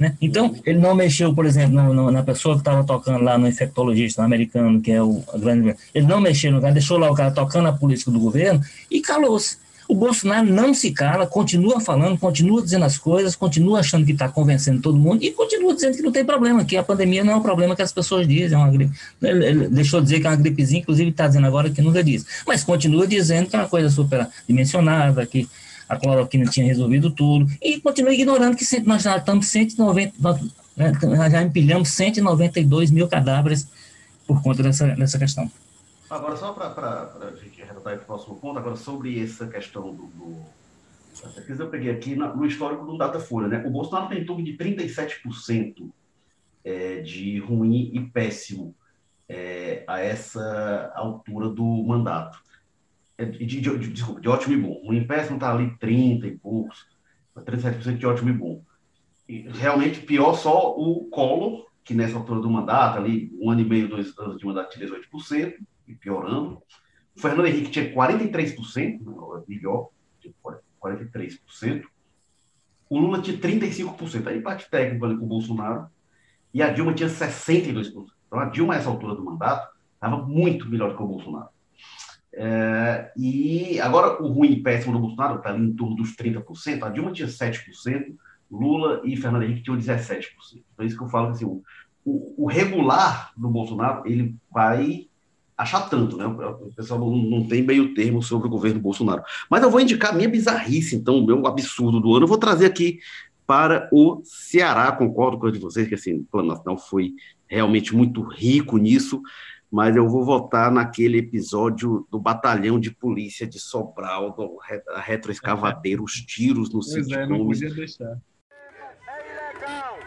Né? Então, ele não mexeu, por exemplo, na, pessoa que estava tocando lá no infectologista americano, que é o grande. Ele não mexeu no cara, deixou lá o cara tocando a política do governo e calou-se. O Bolsonaro não se cala, continua falando, continua dizendo as coisas, continua achando que está convencendo todo mundo e continua dizendo que não tem problema, que a pandemia não é um problema que as pessoas dizem. É gripe. Ele, ele deixou de dizer que é uma gripezinha, inclusive está dizendo agora que nunca disse. Mas continua dizendo que é uma coisa superdimensionada, que a cloroquina tinha resolvido tudo, e continua ignorando que nós já estamos 190, né, nós já empilhamos 192 mil cadáveres por conta dessa, dessa questão. Agora, só para a gente arredondar para o próximo ponto, agora sobre essa questão do. do eu peguei aqui no histórico do Datafolha, né? O Bolsonaro tem em torno de 37% é, de ruim e péssimo é, a essa altura do mandato. É, de, de, de, desculpa, de ótimo e bom. O péssimo está ali 30 e poucos, 37% de ótimo e bom. E, realmente, pior só o Collor, que nessa altura do mandato, ali, um ano e meio, dois anos de mandato, tinha 18%, e piorando. O Fernando Henrique tinha 43%, né, melhor, 43%. O Lula tinha 35%, aí empate técnico ali com o Bolsonaro. E a Dilma tinha 62%. Então a Dilma, nessa altura do mandato, estava muito melhor que o Bolsonaro. É, e agora o ruim e péssimo do Bolsonaro está ali em torno dos 30%, a Dilma tinha 7%, Lula e Fernando Henrique tinham 17%. Então é isso que eu falo, assim, o, o, regular do Bolsonaro, ele vai achar tanto, né? O pessoal não, não, tem meio termo sobre o governo Bolsonaro. Mas eu vou indicar a minha bizarrice, então, o meu absurdo do ano. Eu vou trazer aqui para o Ceará. Concordo com a de vocês que assim, o Plano Nacional foi realmente muito rico nisso, mas eu vou votar naquele episódio do batalhão de polícia de Sobral, do retroescavadeiro, os tiros no sítio. É, não podia deixar. É ilegal.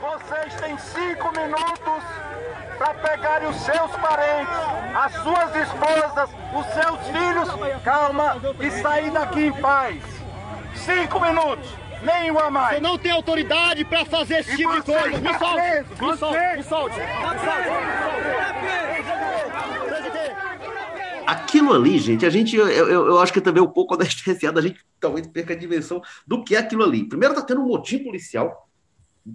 Vocês têm cinco minutos para pegarem os seus parentes, as suas esposas, os seus filhos, calma, e sair daqui em paz. Cinco minutos, nenhuma mais. Você não tem autoridade para fazer esse tipo de coisa. Me solte, me solte, me solte. Aquilo ali, gente, a gente, eu, eu, eu acho que também um pouco anestesiado, a gente talvez perca a dimensão do que é aquilo ali. Primeiro, tá tendo um motim policial,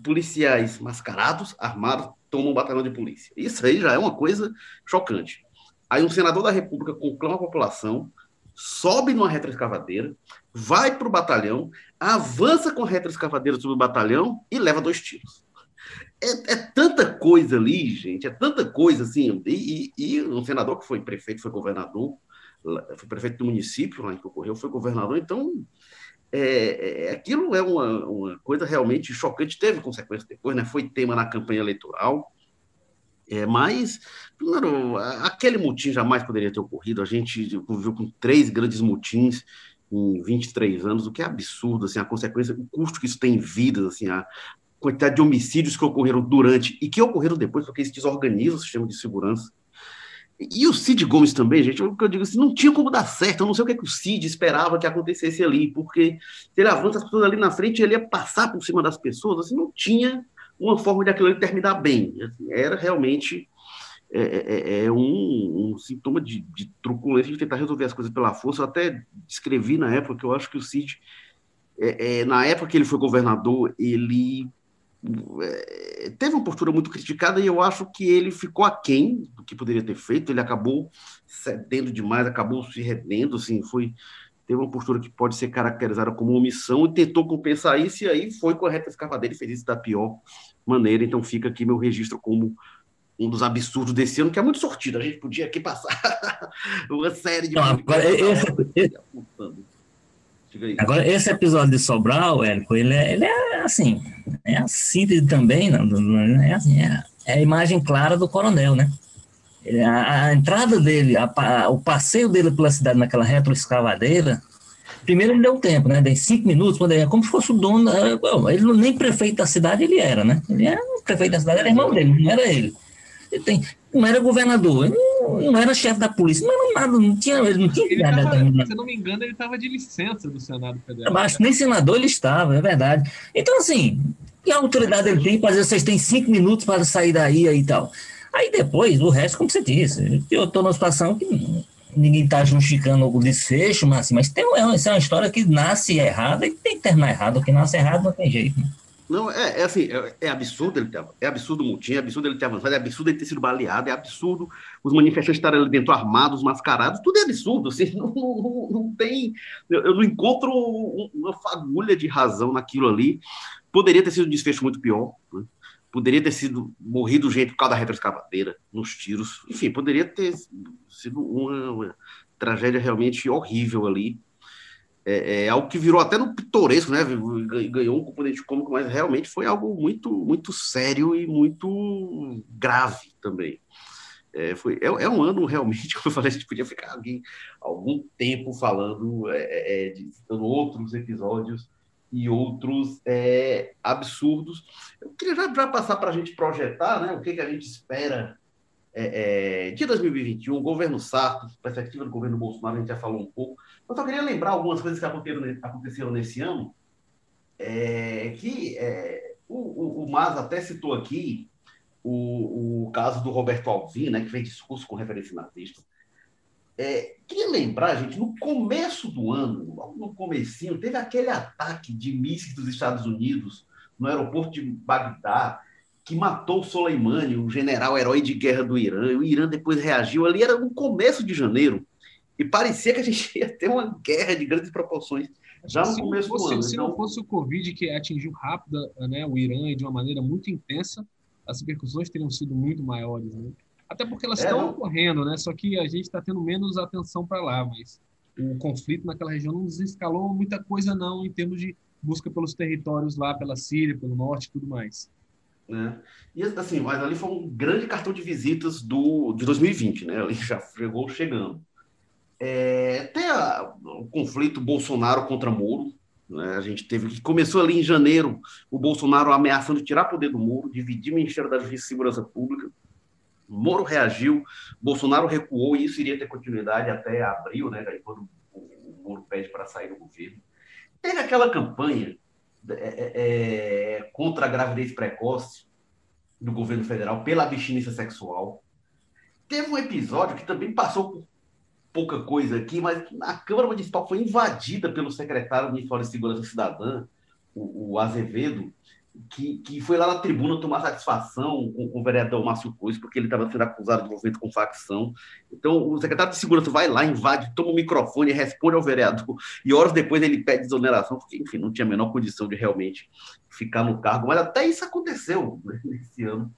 policiais mascarados, armados, tomam um batalhão de polícia. Isso aí já é uma coisa chocante. Aí um senador da República conclama a população, sobe numa retroescavadeira, vai para o batalhão, avança com a retroescavadeira sobre o batalhão e leva dois tiros. É, é, tanta coisa ali, gente, é tanta coisa assim. E, e, e, um senador que foi prefeito, foi governador, foi prefeito do município lá em que ocorreu, foi governador, então é, é, aquilo é uma, uma coisa realmente chocante, teve consequências depois, né? foi tema na campanha eleitoral, é, mas, primeiro, aquele mutim jamais poderia ter ocorrido, a gente conviveu com três grandes mutins em 23 anos, o que é absurdo, assim, a consequência, o custo que isso tem em vidas, assim, a quantidade de homicídios que ocorreram durante e que ocorreram depois, porque isso desorganiza o sistema de segurança, e o Cid Gomes também, gente, que eu digo assim, não tinha como dar certo. Eu não sei o que, é que o Cid esperava que acontecesse ali, porque se ele avança as pessoas ali na frente, ele ia passar por cima das pessoas. Assim, não tinha uma forma de aquilo terminar bem. Assim, era realmente é, é, é, é um, um, sintoma de, de truculência de tentar resolver as coisas pela força. Eu até escrevi na época que eu acho que o Cid, é, é na época que ele foi governador, ele teve uma postura muito criticada e eu acho que ele ficou aquém do que poderia ter feito. Ele acabou cedendo demais, acabou se rendendo, assim, foi teve uma postura que pode ser caracterizada como omissão e tentou compensar isso e aí foi com a reta escavadeira e fez isso da pior maneira. Então fica aqui meu registro como um dos absurdos desse ano, que é muito sortido. A gente podia aqui passar uma série de. Não, agora, esse, esse, Agora, esse episódio de Sobral, Érico, ele é, ele é assim, é a síntese também, não, é, assim, é, é, a imagem clara do coronel, né? a, a entrada dele, a, a, o passeio dele pela cidade naquela retroescavadeira, primeiro ele deu tempo, né? Deu cinco minutos, poderia, como se fosse o dono. Bom, ele nem prefeito da cidade ele era, né? Ele era o prefeito da cidade, era irmão dele, não era ele. Ele tem, não era governador, não, não, era chefe da polícia, não era nada, não tinha, ele não tinha ele tava, Se eu não me engano, ele estava de licença do Senado Federal. Acho nem senador ele estava, é verdade. Então, assim, que autoridade ele tem para dizer vocês têm cinco minutos para sair daí e tal? Aí depois, o resto, como você disse, eu estou numa situação que ninguém está justificando o desfecho, mas, assim, mas tem, é uma, é uma história que nasce errada e tem que terminar errado, o que nasce errado não tem jeito. Né? Não, é, é assim, é, é, absurdo ele ter, é absurdo o é absurdo ele ter avançado, é absurdo ele ter sido baleado, é absurdo os manifestantes estarem ali dentro armados, mascarados, tudo é absurdo, assim, não, não, não tem, eu, eu, não encontro uma fagulha de razão naquilo ali, poderia ter sido um desfecho muito pior, né? poderia ter sido morrido gente por causa da retroescavadeira, nos tiros, enfim, poderia ter sido uma, uma tragédia realmente horrível ali. É, é, algo que virou até no pitoresco, né? Ganhou um componente cômico, mas realmente foi algo muito, muito sério e muito grave também. É, foi, é, é um ano realmente, como eu falei, a gente podia ficar alguém, algum tempo falando, é, é, é de, citando outros episódios e outros é, absurdos. Eu queria já, já passar para a gente projetar né, o que, que a gente espera é, é, de 2021, governo Sarto, perspectiva do governo Bolsonaro, a gente já falou um pouco. Eu só queria lembrar algumas coisas que aconteceram, aconteceram nesse ano, é, que é, o, o, o Mas até citou aqui o, o caso do Roberto Alvim, né, que fez discurso com referência nazista. É, queria lembrar, gente, no começo do ano, logo no comecinho, teve aquele ataque de mísseis dos Estados Unidos no aeroporto de Bagdá, que matou Soleimani, o general herói de guerra do Irã. E o Irã depois reagiu. Ali era no começo de janeiro. E parecia que a gente ia ter uma guerra de grandes proporções já no começo fosse, do ano. Se então... não fosse o Covid que atingiu rápido né, o Irã e de uma maneira muito intensa, as repercussões teriam sido muito maiores. Né? Até porque elas é, estão ocorrendo, né? Só que a gente está tendo menos atenção para lá, mas o conflito naquela região não desescalou muita coisa não em termos de busca pelos territórios lá pela Síria, pelo norte e tudo mais. Né? E assim, mas ali foi um grande cartão de visitas do, de 2020, né? Ali já chegou chegando. É, tem a, o conflito Bolsonaro contra Moro, né? A gente teve que começou ali em janeiro, o Bolsonaro ameaçando tirar poder do Moro, dividir o Ministério da Justiça e Segurança Pública. Moro reagiu, Bolsonaro recuou e isso iria ter continuidade até abril, né? Quando o Moro pede para sair do governo. Teve aquela campanha é, é, é, contra a gravidez precoce do governo federal pela abstinência sexual. Teve um episódio que também passou por pouca coisa aqui, mas a Câmara Municipal foi invadida pelo secretário municipal de Segurança Cidadã, o, o Azevedo, que, que foi lá na tribuna tomar satisfação com, com o vereador Márcio Cruz, porque ele estava sendo acusado de envolvimento com facção. Então, o secretário de Segurança vai lá, invade, toma o microfone, responde ao vereador, e horas depois ele pede exoneração, porque, enfim, não tinha a menor condição de realmente ficar no cargo. Mas até isso aconteceu nesse ano.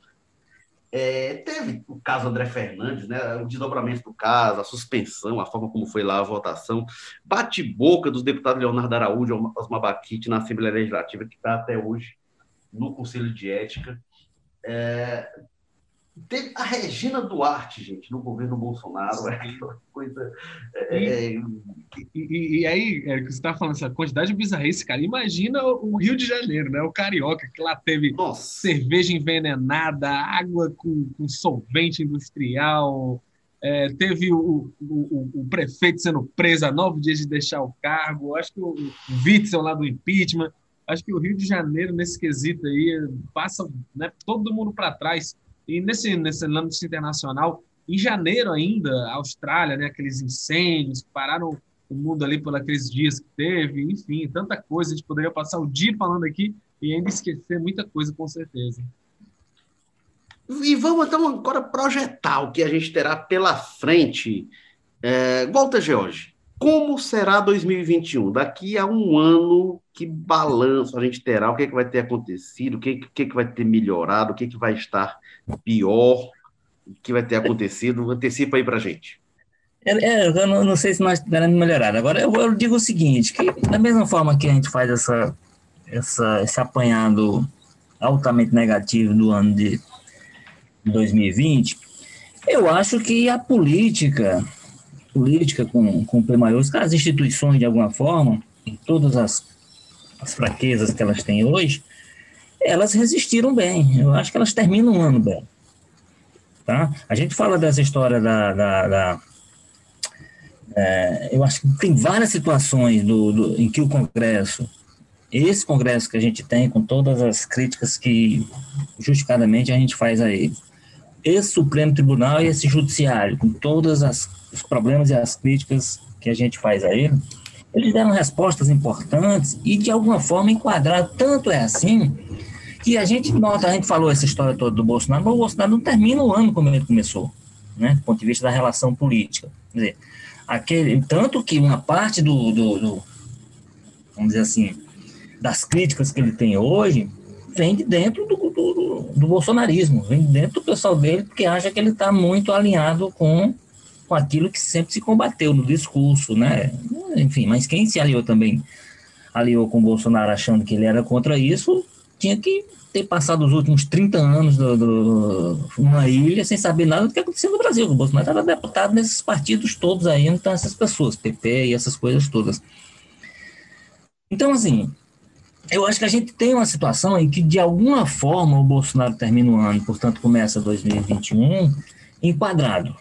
É, teve o caso André Fernandes, né, o desdobramento do caso, a suspensão, a forma como foi lá a votação, bate-boca dos deputados Leonardo Araújo Osmar Baquite na Assembleia Legislativa, que está até hoje no Conselho de Ética. É, teve a Regina Duarte, gente, no governo Bolsonaro, é aquela coisa. É, e, é, e, e, aí, é, que você está falando essa quantidade de bizarrice, cara, imagina o Rio de Janeiro, né? O Carioca, que lá teve Nossa. cerveja envenenada, água com, com solvente industrial, é, teve o, o, o, prefeito sendo preso a nove dias de deixar o cargo, acho que o, o Witzel lá do impeachment acho que o Rio de Janeiro, nesse quesito aí, passa né, todo mundo para trás. E nesse, nesse âmbito internacional, em janeiro ainda, a Austrália, né, aqueles incêndios que pararam o mundo ali por aqueles dias que teve, enfim, tanta coisa. A gente poderia passar o dia falando aqui e ainda esquecer muita coisa, com certeza. E vamos então agora projetar o que a gente terá pela frente. É, George, como será 2021? Daqui a um ano, que balanço a gente terá? O que, é que vai ter acontecido? O que, que, é que vai ter melhorado? O que, é que vai estar pior? O que vai ter acontecido? Antecipa aí para gente. É, é, eu não, não, sei se nós teremos melhorado. Agora, eu, eu, digo o seguinte, que da mesma forma que a gente faz essa, essa, esse apanhado altamente negativo do ano de 2020, Eu acho que a política, política com, com P maiúsculo, as instituições, de alguma forma, todas as, as fraquezas que elas têm hoje, elas resistiram bem. Eu acho que elas terminam um ano bem. Tá? A gente fala dessa história da. da, da é, eu acho que tem várias situações do, do, em que o Congresso, esse Congresso que a gente tem, com todas as críticas que justificadamente a gente faz a ele, esse Supremo Tribunal e esse Judiciário, com todos os problemas e as críticas que a gente faz a ele, eles deram respostas importantes e, de alguma forma, enquadraram. Tanto é assim que a gente nota, a gente falou essa história toda do Bolsonaro, mas o Bolsonaro não termina o ano como ele começou, né, do ponto de vista da relação política. Quer dizer, aquele, tanto que uma parte do, do, do vamos dizer assim, das críticas que ele tem hoje, vem de dentro do, do, do, bolsonarismo, vem de dentro do pessoal dele, porque acha que ele está muito alinhado com, com aquilo que sempre se combateu no discurso, né? Enfim, mas quem se aliou também, aliou com o Bolsonaro achando que ele era contra isso, tinha que ter passado os últimos 30 anos do, do, numa ilha sem saber nada do que acontecia no Brasil. O Bolsonaro era deputado nesses partidos todos aí, então essas pessoas, PP e essas coisas todas. Então, assim, eu acho que a gente tem uma situação em que, de alguma forma, o Bolsonaro termina o ano, portanto, começa 2021 enquadrado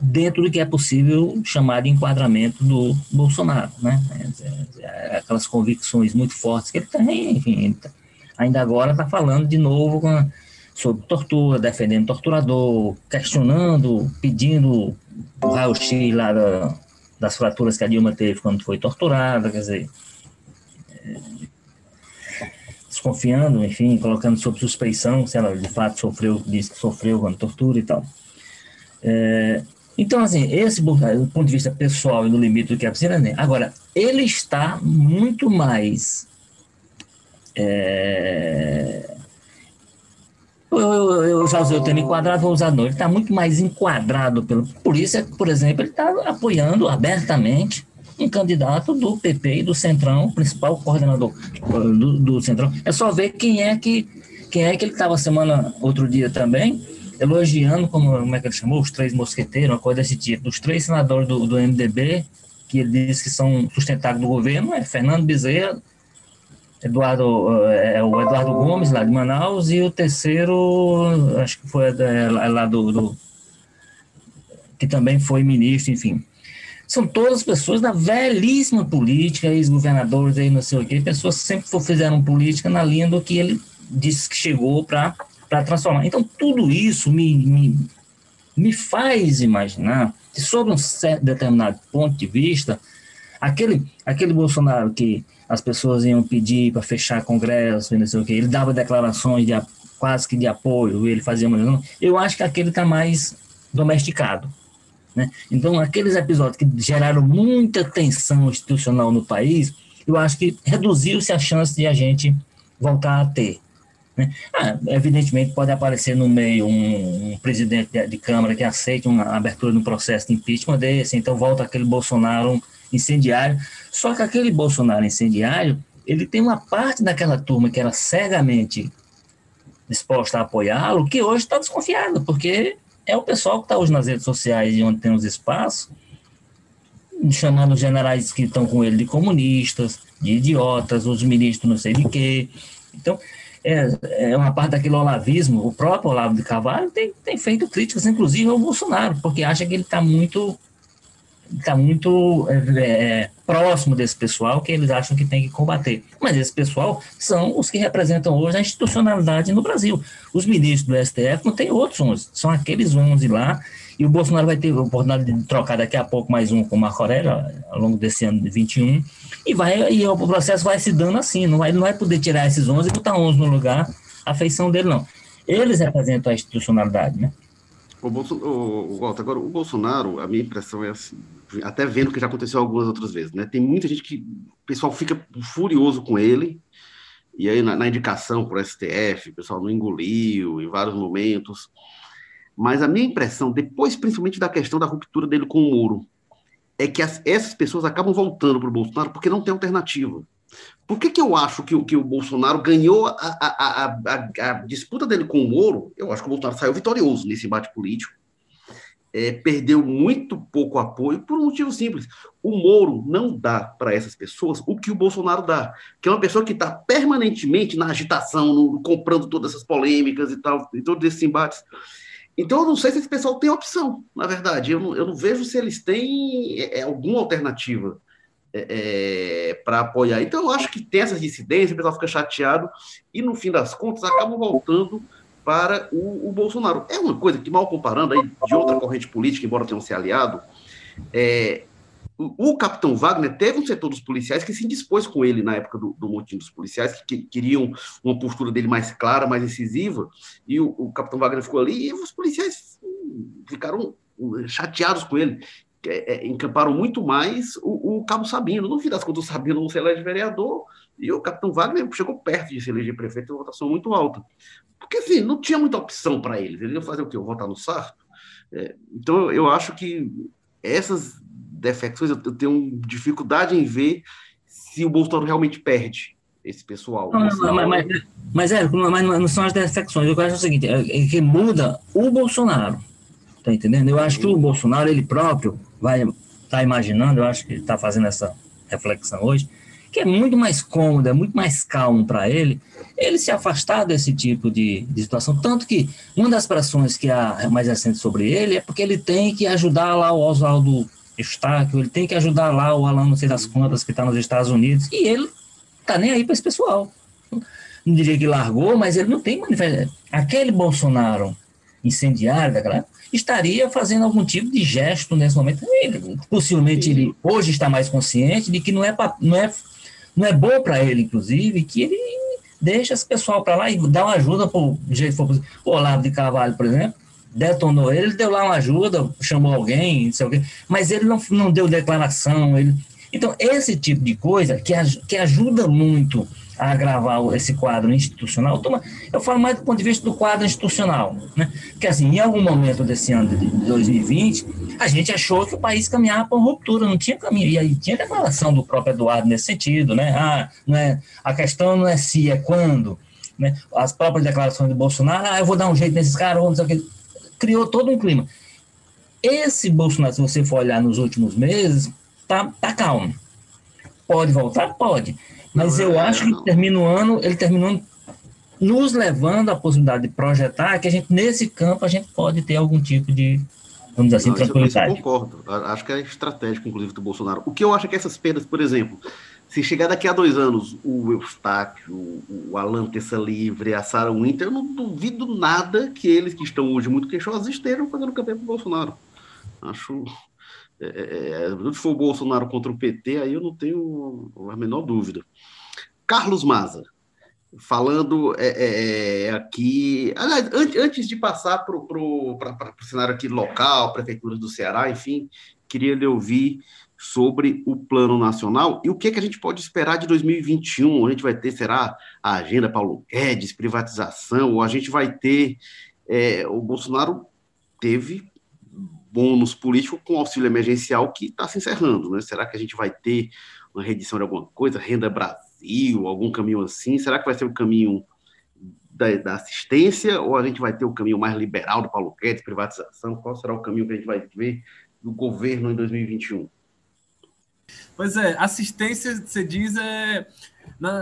dentro do que é possível chamar de enquadramento do Bolsonaro, né? É, é, aquelas convicções muito fortes que ele tem, enfim, ele tá ainda agora está falando de novo com, sobre tortura, defendendo torturador, questionando, pedindo o raio-x lá da, das fraturas que a Dilma teve quando foi torturada, quer dizer, é, desconfiando, enfim, colocando sob suspeição se ela de fato sofreu, disse que sofreu quando tortura e tal. É, então, assim, esse do ponto de vista pessoal e no limite do que é possível, né? agora, ele está muito mais é... Eu, eu, eu, já usei o termo enquadrado, vou usar novo. Ele está muito mais enquadrado pelo. Por isso, é por exemplo, ele está apoiando abertamente um candidato do PP e do Centrão, principal coordenador do, do Centrão. É só ver quem é que quem é que ele estava semana, outro dia também, elogiando, como, como é que ele chamou, os três mosqueteiros, uma coisa desse tipo, dos três senadores do, do MDB, que ele disse que são sustentáculos do governo, é Fernando Bezerra, Eduardo, é, é, o Eduardo Gomes, lá de Manaus, e o terceiro, acho que foi é, lá do, do, que também foi ministro, enfim. São todas pessoas da velhíssima política, ex-governadores aí, não sei o quê, pessoas que sempre fizeram política na linha do que ele disse que chegou para transformar. Então, tudo isso me, me, me faz imaginar que, sob um certo determinado ponto de vista, aquele, aquele Bolsonaro que as pessoas iam pedir para fechar congresso, não sei o quê. Ele dava declarações de, quase que de apoio, ele fazia uma. Eu acho que aquele está mais domesticado. Né? Então, aqueles episódios que geraram muita tensão institucional no país, eu acho que reduziu-se a chance de a gente voltar a ter. Né? Ah, evidentemente, pode aparecer no meio um, um presidente de, de, Câmara que aceite uma abertura um processo de impeachment desse, então volta aquele Bolsonaro incendiário. Só que aquele Bolsonaro incendiário, ele tem uma parte daquela turma que era cegamente disposta a apoiá-lo, que hoje está desconfiada, porque é o pessoal que está hoje nas redes sociais e onde tem os espaços, chamando os generais que estão com ele de comunistas, de idiotas, os ministros não sei de quê. Então, é, é uma parte daquele olavismo, o próprio Olavo de Carvalho tem, tem feito críticas, inclusive ao Bolsonaro, porque acha que ele está muito está muito é, é, próximo desse pessoal que eles acham que tem que combater. Mas esse pessoal são os que representam hoje a institucionalidade no Brasil. Os ministros do STF não tem outros 11, são aqueles 11 lá, e o Bolsonaro vai ter a oportunidade de trocar daqui a pouco mais um com o Marco Aurélio, ao longo desse ano de 21, e, vai, e o processo vai se dando assim, não vai, não vai poder tirar esses 11 e botar 11 no lugar, a feição dele não. Eles representam a institucionalidade, né? O, Bolsonaro, o, Walter, agora, o Bolsonaro, a minha impressão é assim, até vendo que já aconteceu algumas outras vezes, né? Tem muita gente que o pessoal fica furioso com ele, e aí na, na indicação para o STF, o pessoal não engoliu em vários momentos. Mas a minha impressão, depois principalmente da questão da ruptura dele com o muro, é que as, essas pessoas acabam voltando para o Bolsonaro porque não tem alternativa. Por que, que eu acho que, que o Bolsonaro ganhou a, a, a, a, disputa dele com o Moro? Eu acho que o Bolsonaro saiu vitorioso nesse embate político é, perdeu muito pouco apoio por um motivo simples. O Moro não dá para essas pessoas o que o Bolsonaro dá, que é uma pessoa que está permanentemente na agitação, no, comprando todas essas polêmicas e tal, e todos esses embates. Então, eu não sei se esse pessoal tem opção, na verdade. Eu não, eu não vejo se eles têm é, alguma alternativa é, é para apoiar. Então, eu acho que tem essas dissidências, o pessoal fica chateado e, no fim das contas, acabam voltando para o, o, Bolsonaro. É uma coisa que, mal comparando aí de outra corrente política, embora tenham se aliado, é, o, o, capitão Wagner teve um setor dos policiais que se indispôs com ele na época do, do motim dos policiais, que, que, queriam uma postura dele mais clara, mais incisiva, e o, o capitão Wagner ficou ali, e os policiais ficaram chateados com ele. É, é, encamparam muito mais o, o, Cabo Sabino. No fim das contas, o Sabino não se elege vereador e o capitão Wagner chegou perto de se eleger prefeito, uma votação muito alta. Porque, assim, não tinha muita opção para eles. Eles iam fazer o quê? Votar no Sarto? É, então, eu acho que essas defecções, eu tenho dificuldade em ver se o Bolsonaro realmente perde esse pessoal. Não, não, mas, mas, mas, é, mas não são as defecções. Eu acho o seguinte, é, é que muda o Bolsonaro. Tá entendendo? Eu acho que o Bolsonaro, ele próprio, vai estar tá imaginando, eu acho que ele está fazendo essa reflexão hoje, que é muito mais cômodo, é muito mais calmo para ele, ele se afastar desse tipo de, de, situação. Tanto que uma das pressões que há mais recente sobre ele é porque ele tem que ajudar lá o Oswaldo Estáquio, ele tem que ajudar lá o Alan, não sei das quantas, que está nos Estados Unidos, e ele tá nem aí para esse pessoal. Não diria que largou, mas ele não tem manifestação. Aquele Bolsonaro incendiário daquela estaria fazendo algum tipo de gesto nesse momento. Ele, possivelmente ele hoje está mais consciente de que não é, não é não é bom para ele, inclusive, que ele deixa esse pessoal para lá e dá uma ajuda do jeito que for possível. O Olavo de Carvalho, por exemplo, detonou ele, ele deu lá uma ajuda, chamou alguém, não sei o quê, mas ele não, não deu declaração. Ele... Então, esse tipo de coisa que, que ajuda muito a agravar esse quadro institucional. Eu falo mais do ponto de vista do quadro institucional, né? Porque, assim, em algum momento desse ano de 2020, a gente achou que o país caminhava para uma ruptura, não tinha caminho. E aí tinha declaração do próprio Eduardo nesse sentido, né? Ah, não é, a questão não é se, é quando. Né? As próprias declarações de Bolsonaro, ah, eu vou dar um jeito nesses caras, vamos dizer que criou todo um clima. Esse Bolsonaro, se você for olhar nos últimos meses, tá, tá calmo. Pode voltar? Pode. Mas eu acho que termina o ano, ele terminou nos levando à possibilidade de projetar que a gente, nesse campo, a gente pode ter algum tipo de, vamos dizer assim, Não, tranquilidade. Eu concordo. Acho que é estratégico, inclusive, do Bolsonaro. O que eu acho é que essas perdas, por exemplo, se chegar daqui a dois anos o Eustáquio, o Alan Terça Livre, a Sarah Winter, eu não duvido nada que eles que estão hoje muito queixosos estejam fazendo campanha para o Bolsonaro. Acho. É, é, é, se for o Bolsonaro contra o PT, aí eu não tenho a menor dúvida. Carlos Maza, falando é, é, é aqui. Aliás, antes de passar para o cenário aqui local, prefeituras do Ceará, enfim, queria lhe ouvir sobre o plano nacional e o que, que a gente pode esperar de 2021. A gente vai ter, será, a agenda Paulo Guedes, privatização, ou a gente vai ter. É, o Bolsonaro teve bônus político com auxílio emergencial que está se encerrando. Né? Será que a gente vai ter uma reedição de alguma coisa? Renda Brasil, algum caminho assim? Será que vai ser o caminho da, da, assistência ou a gente vai ter o caminho mais liberal do Paulo Guedes, privatização? Qual será o caminho que a gente vai ver do governo em 2021? Pois é, assistência, você diz, é, na,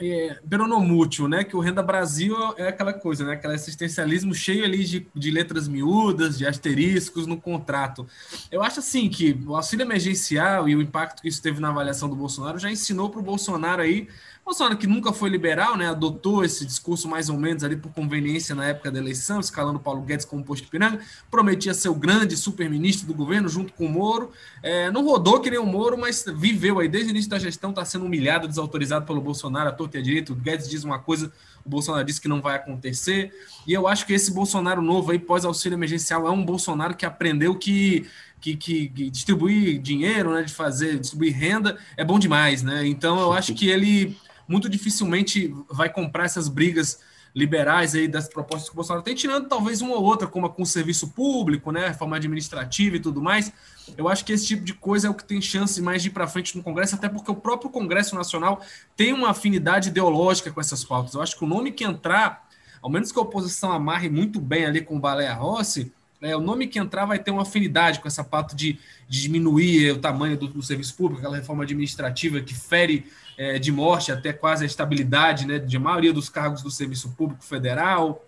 é peronomútil, né? Que o Renda Brasil é aquela coisa, né? Aquele assistencialismo cheio ali de, de letras miúdas, de asteriscos no contrato. Eu acho assim que o auxílio emergencial e o impacto que isso teve na avaliação do Bolsonaro já ensinou para o Bolsonaro aí Bolsonaro, que nunca foi liberal, né, adotou esse discurso mais ou menos ali por conveniência na época da eleição, escalando Paulo Guedes como posto de piranga, prometia ser o grande super-ministro do governo junto com o Moro, é, não rodou que nem o Moro, mas viveu aí desde o início da gestão, está sendo humilhado, desautorizado pelo Bolsonaro, a torta e a direito, o Guedes diz uma coisa, o Bolsonaro disse que não vai acontecer, e eu acho que esse Bolsonaro novo aí, pós-auxílio emergencial, é um Bolsonaro que aprendeu que que, que, que, distribuir dinheiro, né, de fazer, distribuir renda é bom demais, né? Então eu acho que ele muito dificilmente vai comprar essas brigas liberais aí das propostas que o Bolsonaro tem, tirando talvez uma ou outra, como a com o serviço público, né, reforma administrativa e tudo mais. Eu acho que esse tipo de coisa é o que tem chance mais de ir para frente no Congresso, até porque o próprio Congresso Nacional tem uma afinidade ideológica com essas pautas. Eu acho que o nome que entrar, ao menos que a oposição amarre muito bem ali com o Baleia Rossi, é, o nome que entrar vai ter uma afinidade com essa parte de, de diminuir o tamanho do, do, serviço público, aquela reforma administrativa que fere é, de morte até quase a estabilidade né, de maioria dos cargos do serviço público federal,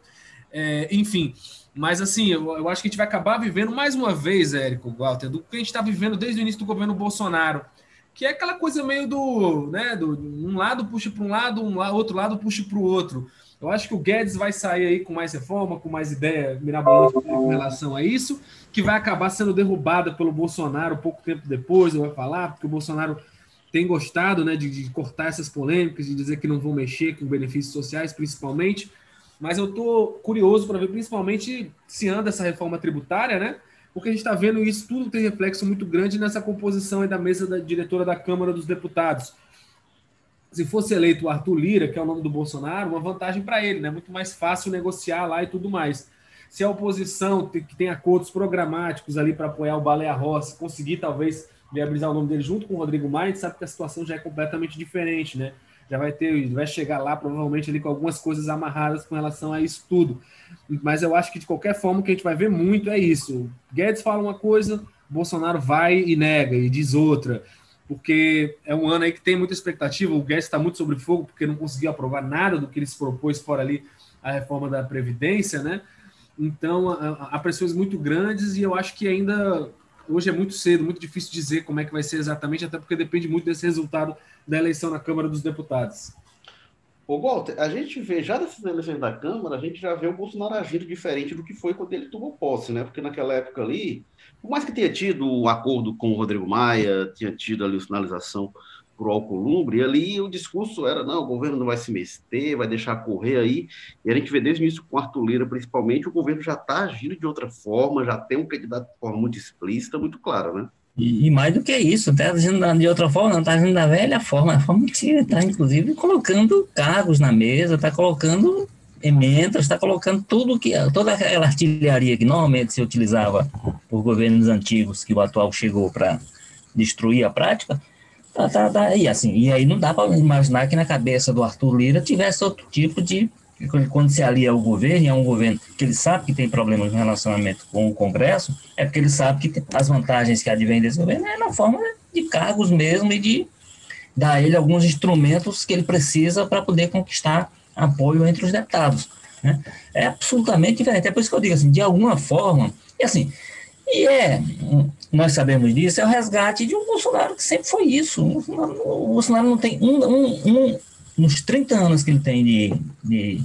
é, enfim. Mas assim, eu, eu, acho que a gente vai acabar vivendo mais uma vez, Érico Walter, do que a gente está vivendo desde o início do governo Bolsonaro, que é aquela coisa meio do, né, do um lado puxa para um lado, um outro lado puxa para o outro. Eu acho que o Guedes vai sair aí com mais reforma, com mais ideia mirabolante com relação a isso, que vai acabar sendo derrubada pelo Bolsonaro pouco tempo depois, eu vou falar, porque o Bolsonaro tem gostado né, de, de cortar essas polêmicas, de dizer que não vão mexer com benefícios sociais, principalmente. Mas eu estou curioso para ver, principalmente, se anda essa reforma tributária, né? Porque a gente está vendo isso tudo tem reflexo muito grande nessa composição da mesa da diretora da Câmara dos Deputados. Se fosse eleito o Arthur Lira, que é o nome do Bolsonaro, uma vantagem para ele, né? Muito mais fácil negociar lá e tudo mais. Se a oposição, que tem acordos programáticos ali para apoiar o Baleia Rossi, conseguir talvez viabilizar o nome dele junto com o Rodrigo Maia, a gente sabe que a situação já é completamente diferente, né? já vai ter, vai chegar lá provavelmente ali com algumas coisas amarradas com relação a isso tudo. Mas eu acho que de qualquer forma o que a gente vai ver muito é isso. Guedes fala uma coisa, Bolsonaro vai e nega e diz outra, porque é um ano aí que tem muita expectativa. O Guedes está muito sobre fogo porque não conseguiu aprovar nada do que ele se propôs fora ali a reforma da previdência, né? Então há pressões muito grandes e eu acho que ainda hoje é muito cedo, muito difícil dizer como é que vai ser exatamente, até porque depende muito desse resultado da eleição na Câmara dos Deputados. Ô, Walter, a gente vê, já dessas eleições da Câmara, a gente já vê o Bolsonaro agindo diferente do que foi quando ele tomou posse, né? Porque naquela época ali, por mais que tenha tido o um acordo com o Rodrigo Maia, tinha tido ali a sinalização por Alcolumbre, e ali o discurso era, não, o governo não vai se meter, vai deixar correr aí, e a gente vê desde o início com Arthur Lira, principalmente, o governo já está agindo de outra forma, já tem um candidato de forma muito explícita, muito clara, né? E, e, mais do que isso, está agindo de outra forma, não está agindo da velha forma, a forma antiga, está inclusive colocando cargos na mesa, está colocando emendas, está colocando tudo que, toda aquela artilharia que normalmente se utilizava por governos antigos, que o atual chegou para destruir a prática, tá, tá, tá, e assim, e aí não dá para imaginar que na cabeça do Arthur Lira tivesse outro tipo de quando se alia ao governo, e é um governo que ele sabe que tem problemas no relacionamento com o Congresso, é porque ele sabe que as vantagens que advêm desse governo é na forma de cargos mesmo e de dar a ele alguns instrumentos que ele precisa para poder conquistar apoio entre os deputados. Né? É absolutamente diferente. É por isso que eu digo assim, de alguma forma, e assim, e é, nós sabemos disso, é o resgate de um Bolsonaro que sempre foi isso. O Bolsonaro não tem um, um, um nos 30 anos que ele tem de, de,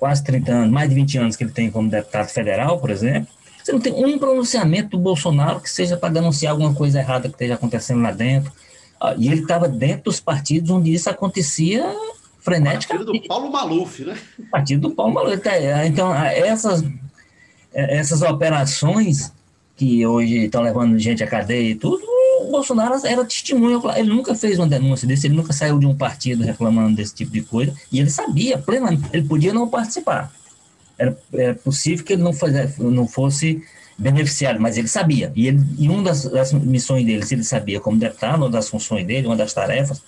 quase 30 anos, mais de 20 anos que ele tem como deputado federal, por exemplo, você não tem um pronunciamento do Bolsonaro que seja para denunciar alguma coisa errada que esteja acontecendo lá dentro. Ah, e ele estava dentro dos partidos onde isso acontecia frenética. Partido do Paulo Maluf, né? Partido do Paulo Maluf. Então, essas, essas operações que hoje estão levando gente à cadeia e tudo, Bolsonaro era testemunha, ele nunca fez uma denúncia desse, ele nunca saiu de um partido reclamando desse tipo de coisa, e ele sabia plenamente, ele podia não participar. Era, era possível que ele não, fosse, não fosse beneficiário, mas ele sabia. E, ele, e uma das, das, missões dele, se ele sabia como deputado, uma das funções dele, uma das tarefas,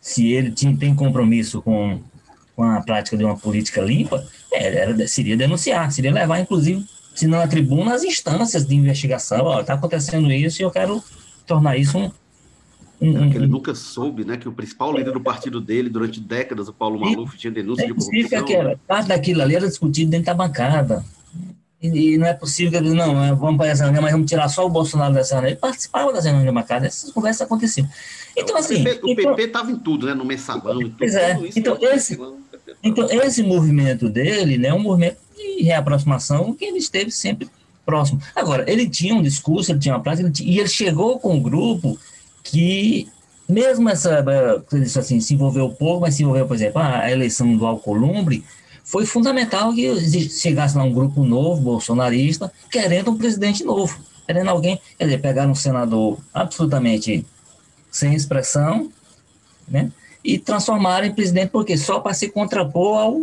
se ele tinha, tem compromisso com, com a prática de uma política limpa, era, seria denunciar, seria levar, inclusive, se não a tribuna, as instâncias de investigação. Está acontecendo isso e eu quero tornar isso um. um, um ele nunca soube, né, que o principal líder do partido dele, durante décadas, o Paulo Maluf, tinha denúncia é de corrupção. Que era, parte daquilo ali era discutido dentro da bancada. E, e não é possível que não, é, vamos para essa reunião, mas vamos tirar só o Bolsonaro dessa reunião. Ele participava das reuniões da bancada, essas conversas aconteciam. Então, assim. O PP estava então, em tudo, né? No mensalão e tudo. Pois é. Então, esse, então, esse movimento dele, né, é um movimento de reaproximação que ele esteve sempre próximo. Agora, ele tinha um discurso, ele tinha uma prática, tinha, e ele chegou com um grupo que, mesmo essa, assim, se envolveu pouco, mas se envolveu, por exemplo, a eleição do Alcolumbre, foi fundamental que chegasse lá um grupo novo, bolsonarista, querendo um presidente novo, querendo alguém, quer dizer, pegar um senador absolutamente sem expressão, né, e transformar em presidente, porque só para se contrapor ao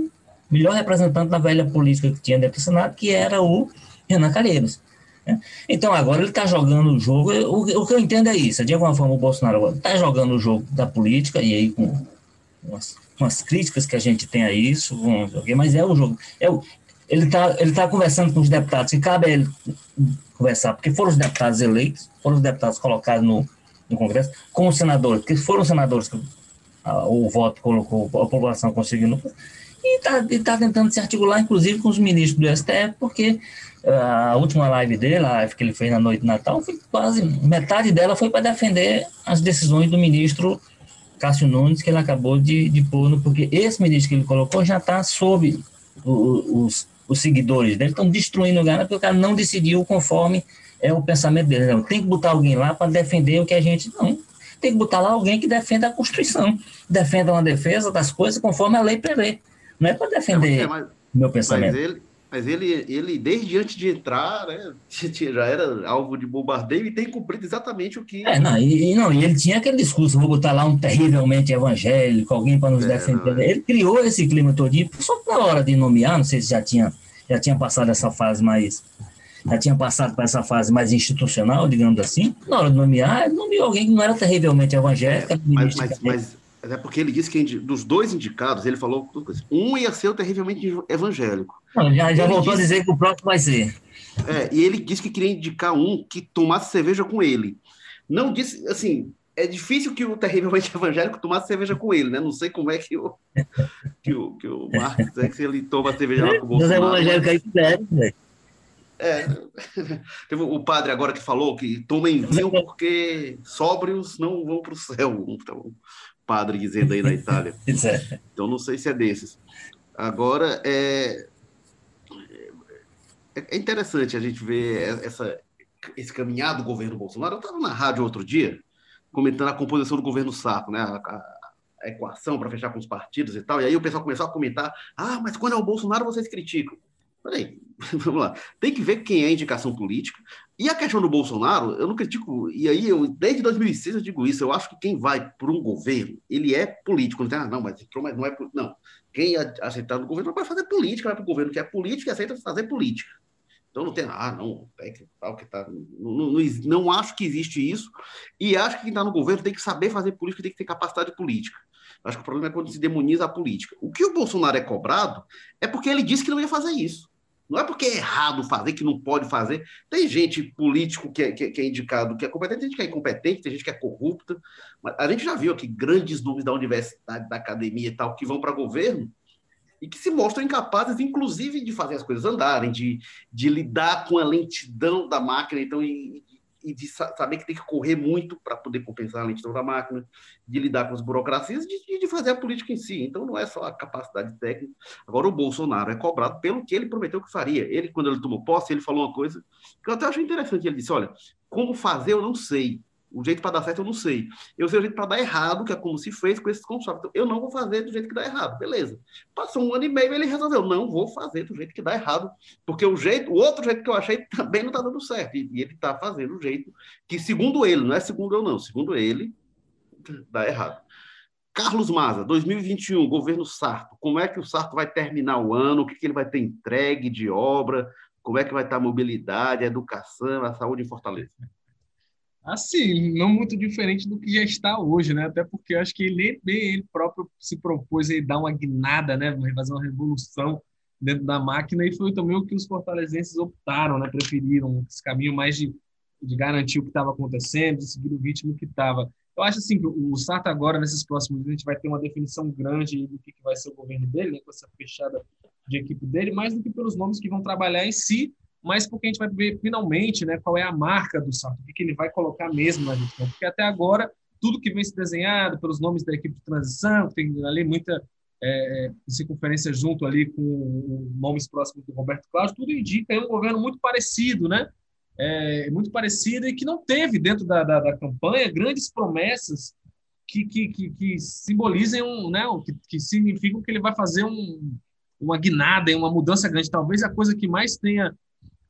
melhor representante da velha política que tinha dentro do Senado, que era o Renan Calheiros. Né? Então, agora ele está jogando o jogo. O, o, que eu entendo é isso. De alguma forma, o Bolsonaro está jogando o jogo da política, e aí com umas, críticas que a gente tem a isso, mas é o jogo. É o, ele está ele tá conversando com os deputados, que cabe a ele conversar, porque foram os deputados eleitos, foram os deputados colocados no, no Congresso, com os senadores, que foram os senadores que a, o voto colocou, a população conseguiu. E está tá tentando se articular, inclusive, com os ministros do STF, porque a última live dele, a live que ele fez na noite de Natal, foi quase metade dela foi para defender as decisões do ministro Cássio Nunes, que ele acabou de, de pôr, no, porque esse ministro que ele colocou já está sob o, os, os seguidores dele, estão destruindo o Gana, porque o cara não decidiu conforme é o pensamento dele. Não, tem que botar alguém lá para defender o que a gente. Não, tem que botar lá alguém que defenda a Constituição, defenda uma defesa das coisas conforme a lei prevê. Não é para defender é, mas, meu pensamento. Mas ele, mas ele, ele, desde antes de entrar, né, já era alvo de bombardeio e tem cumprido exatamente o que. É, não, e, não, e ele tinha aquele discurso: vou botar lá um terrivelmente evangélico, alguém para nos é, defender. Não, é. Ele criou esse clima todinho, só que na hora de nomear, não sei se já tinha, já tinha passado essa fase mais. Já tinha passado para essa fase mais institucional, digamos assim. Na hora de nomear, ele nomeou alguém que não era terrivelmente evangélico. É, mas, mas, mas, é porque ele disse que dos dois indicados, ele falou um ia ser o terrivelmente evangélico. Não, já já voltou disse, a dizer que o próximo vai ser. É, e ele disse que queria indicar um que tomasse cerveja com ele. Não disse, assim, é difícil que o terrivelmente evangélico tomasse cerveja com ele, né? Não sei como é que o, que o, que o Marcos é que ele toma cerveja lá com o Bolsonaro. Os evangélicos aí quiserem, velho. É, teve o padre agora que falou que tomem vinho porque sóbrios não vão para o céu. Então, padre dizendo aí na Itália. É. Então não sei se é desses. Agora, é, é interessante a gente ver essa, esse caminhar do governo Bolsonaro. Eu estava na rádio outro dia, comentando a composição do governo Sapo, né? A, a, a equação para fechar com os partidos e tal. E aí o pessoal começou a comentar: ah, mas quando é o Bolsonaro vocês criticam. Peraí, vamos lá. Tem que ver quem é indicação política. E a questão do Bolsonaro, eu não critico, e aí eu, desde 2006 eu digo isso, eu acho que quem vai para um governo, ele é político. Não tem, ah, não, mas entrou, mas não é. Não. Quem é aceitar no governo vai fazer política, vai para o governo que é político e aceita fazer política. Então não tem, ah, não, técnico tal, que tá. Não, não, não, não acho que existe isso. E acho que quem está no governo tem que saber fazer política, tem que ter capacidade política. Acho que o problema é quando se demoniza a política. O que o Bolsonaro é cobrado é porque ele disse que não ia fazer isso. Não é porque é errado fazer, que não pode fazer. Tem gente político que é, que, que é indicado que é competente, tem gente que é incompetente, tem gente que é corrupta. Mas a gente já viu aqui grandes nomes da universidade, da academia e tal, que vão para governo e que se mostram incapazes, inclusive, de fazer as coisas andarem, de, de lidar com a lentidão da máquina. Então, e, e de saber que tem que correr muito para poder compensar a lentidão da máquina, de lidar com as burocracias, de, de fazer a política em si. Então, não é só a capacidade técnica. Agora, o Bolsonaro é cobrado pelo que ele prometeu que faria. Ele, quando ele tomou posse, ele falou uma coisa que eu até acho interessante. Ele disse: Olha, como fazer eu não sei, o jeito para dar certo eu não sei. Eu sei o jeito para dar errado, que é como se fez com esses consórcios. Então, eu não vou fazer do jeito que dá errado. Beleza. Passou um ano e meio, ele resolveu, não vou fazer do jeito que dá errado, porque o jeito, o outro jeito que eu achei também não está dando certo. E, e ele está fazendo o jeito que, segundo ele, não é segundo eu não, segundo ele, dá errado. Carlos Maza, 2021, governo Sarto. Como é que o Sarto vai terminar o ano? O que, que ele vai ter entregue de obra? Como é que vai estar a mobilidade, a educação, a saúde em Fortaleza? Assim, não muito diferente do que já está hoje, né? Até porque acho que ele, ele próprio se propôs a dar uma guinada, né? Fazer uma revolução dentro da máquina e foi também o que os fortalezenses optaram, né? Preferiram esse caminho mais de, de garantir o que estava acontecendo, de seguir o ritmo que estava. Eu acho assim que o Sarto agora, nesses próximos dias, a gente vai ter uma definição grande do que, que vai ser o governo dele, né? com essa fechada de equipe dele, mais do que pelos nomes que vão trabalhar em si, mas porque a gente vai ver finalmente né, qual é a marca do Sarto, o que, ele vai colocar mesmo na gestão. Porque até agora, tudo que vem se desenhado pelos nomes da equipe de transição, tem ali muita é, circunferência junto ali com nomes próximos do Roberto Cláudio, tudo indica um governo muito parecido, né? É, muito parecido e que não teve dentro da, da, da campanha grandes promessas que, que, que, que simbolizem um, né, que, que significam que ele vai fazer um, uma guinada, uma mudança grande. Talvez a coisa que mais tenha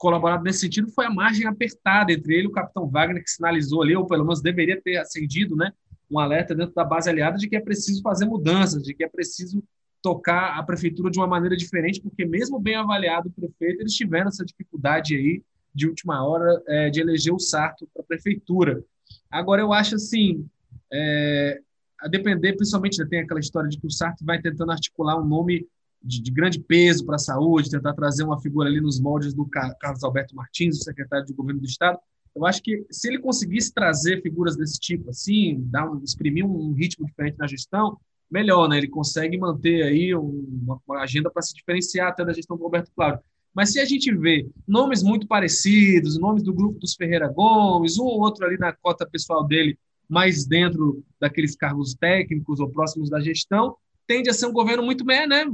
colaborado nesse sentido foi a margem apertada entre ele e o capitão Wagner, que sinalizou ali, ou pelo menos deveria ter acendido né, um alerta dentro da base aliada de que é preciso fazer mudanças, de que é preciso tocar a prefeitura de uma maneira diferente, porque mesmo bem avaliado o prefeito, eles tiveram essa dificuldade aí de última hora é, de eleger o Sarto para a prefeitura. Agora, eu acho assim, é, a depender, principalmente, né, tem aquela história de que o Sarto vai tentando articular um nome de, de grande peso para a saúde, tentar trazer uma figura ali nos moldes do Carlos Alberto Martins, o secretário de governo do Estado. Eu acho que se ele conseguisse trazer figuras desse tipo, assim, dar um, exprimir um ritmo diferente na gestão, melhor, né? Ele consegue manter aí uma, uma agenda para se diferenciar até da gestão do Roberto Cláudio. Mas se a gente vê nomes muito parecidos, nomes do grupo dos Ferreira Gomes, um ou outro ali na cota pessoal dele, mais dentro daqueles cargos técnicos ou próximos da gestão, tende a ser um governo muito né,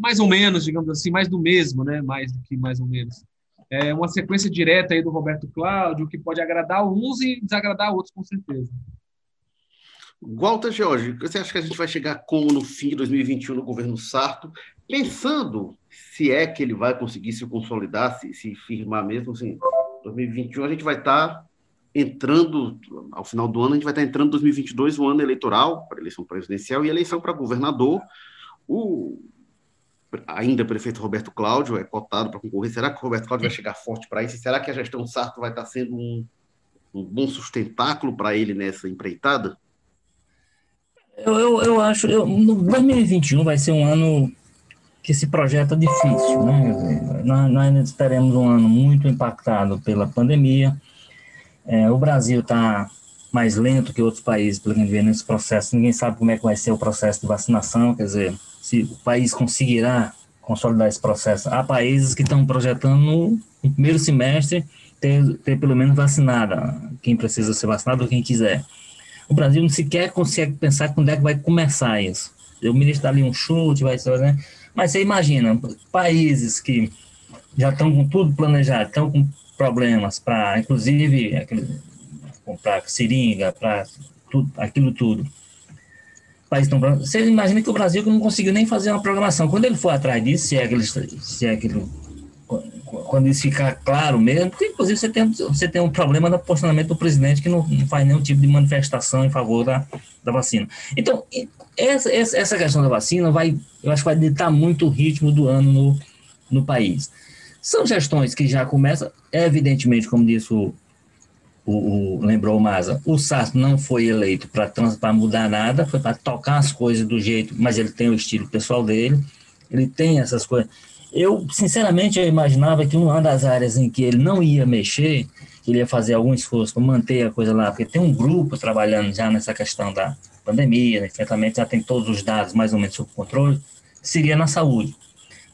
mais ou menos, digamos assim, mais do mesmo, né, mais do que mais ou menos. É uma sequência direta aí do Roberto Cláudio, que pode agradar uns e desagradar outros, com certeza. Walter Jorge, você acha que a gente vai chegar como no fim de 2021 no governo Sarto, pensando se é que ele vai conseguir se consolidar, se, se firmar mesmo, assim, 2021 a gente vai estar tá entrando, ao final do ano, a gente vai estar entrando em 2022, o ano eleitoral, para eleição presidencial e eleição para governador. O ainda prefeito Roberto Cláudio é cotado para concorrer. Será que o Roberto Cláudio vai chegar forte para isso? será que a gestão Sarto vai estar sendo um, um bom sustentáculo para ele nessa empreitada? Eu, eu, eu acho, eu, 2021 vai ser um ano que se projeta difícil, né? Nós, nós teremos um ano muito impactado pela pandemia, é, o Brasil está mais lento que outros países, pelo que vê nesse processo. Ninguém sabe como é que vai ser o processo de vacinação, quer dizer, se o país conseguirá consolidar esse processo. Há países que estão projetando no primeiro semestre ter, ter pelo menos vacinada quem precisa ser vacinado ou quem quiser. O Brasil não sequer consegue pensar quando é que vai começar isso. O ministro dá ali um chute, vai ser, né? Mas você imagina, países que já estão com tudo planejado, estão com problemas para, inclusive, comprar seringa, para aquilo tudo. País tão, você imagina que o Brasil não conseguiu nem fazer uma programação. Quando ele for atrás disso, se é aquele, se é aquele quando isso ficar claro mesmo, porque inclusive você tem, você tem um problema no posicionamento do presidente que não, não faz nenhum tipo de manifestação em favor da, da vacina. Então, essa, essa questão da vacina vai, eu acho que vai ditar muito o ritmo do ano no, no país. São gestões que já começam, evidentemente, como disse o, o, o lembrou o Maza, o Sarto não foi eleito para mudar nada, foi para tocar as coisas do jeito, mas ele tem o estilo pessoal dele, ele tem essas coisas. Eu, sinceramente, eu imaginava que uma das áreas em que ele não ia mexer, que ele ia fazer algum esforço para manter a coisa lá, porque tem um grupo trabalhando já nessa questão da pandemia, né, enfrentamento, já tem todos os dados mais ou menos sob controle, seria na saúde.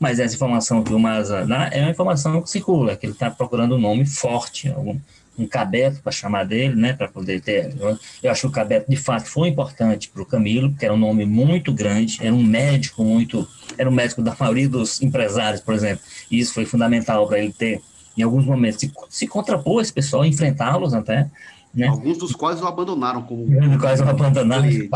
Mas essa informação que o Maza dá é uma informação que circula, que ele está procurando um nome forte, algum, um cabeto para chamar dele, né, para poder ter. Eu, acho que o cabeto de fato foi importante para o Camilo, porque era um nome muito grande, era um médico muito, era um médico da maioria dos empresários, por exemplo, e isso foi fundamental para ele ter, em alguns momentos, se, se contrapor esse pessoal, enfrentá-los até. Né? Alguns dos quais o abandonaram como. Quase o abandonaram. Ele,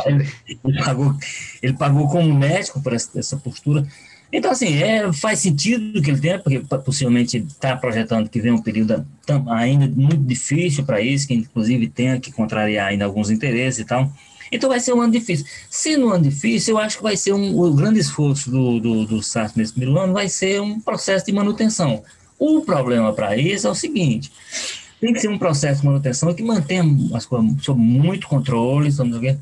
ele, pagou, ele pagou como médico por essa, essa postura. Então, assim, é, faz sentido que ele tenha, porque possivelmente está projetando que vem um período ainda muito difícil para isso, que inclusive tenha que contrariar ainda alguns interesses e tal. Então vai ser um ano difícil. Se no ano difícil, eu acho que vai ser um, o grande esforço do, do, do SAS nesse primeiro ano vai ser um processo de manutenção. O problema para isso é o seguinte: tem que ser um processo de manutenção que mantenha as coisas sob muito controle,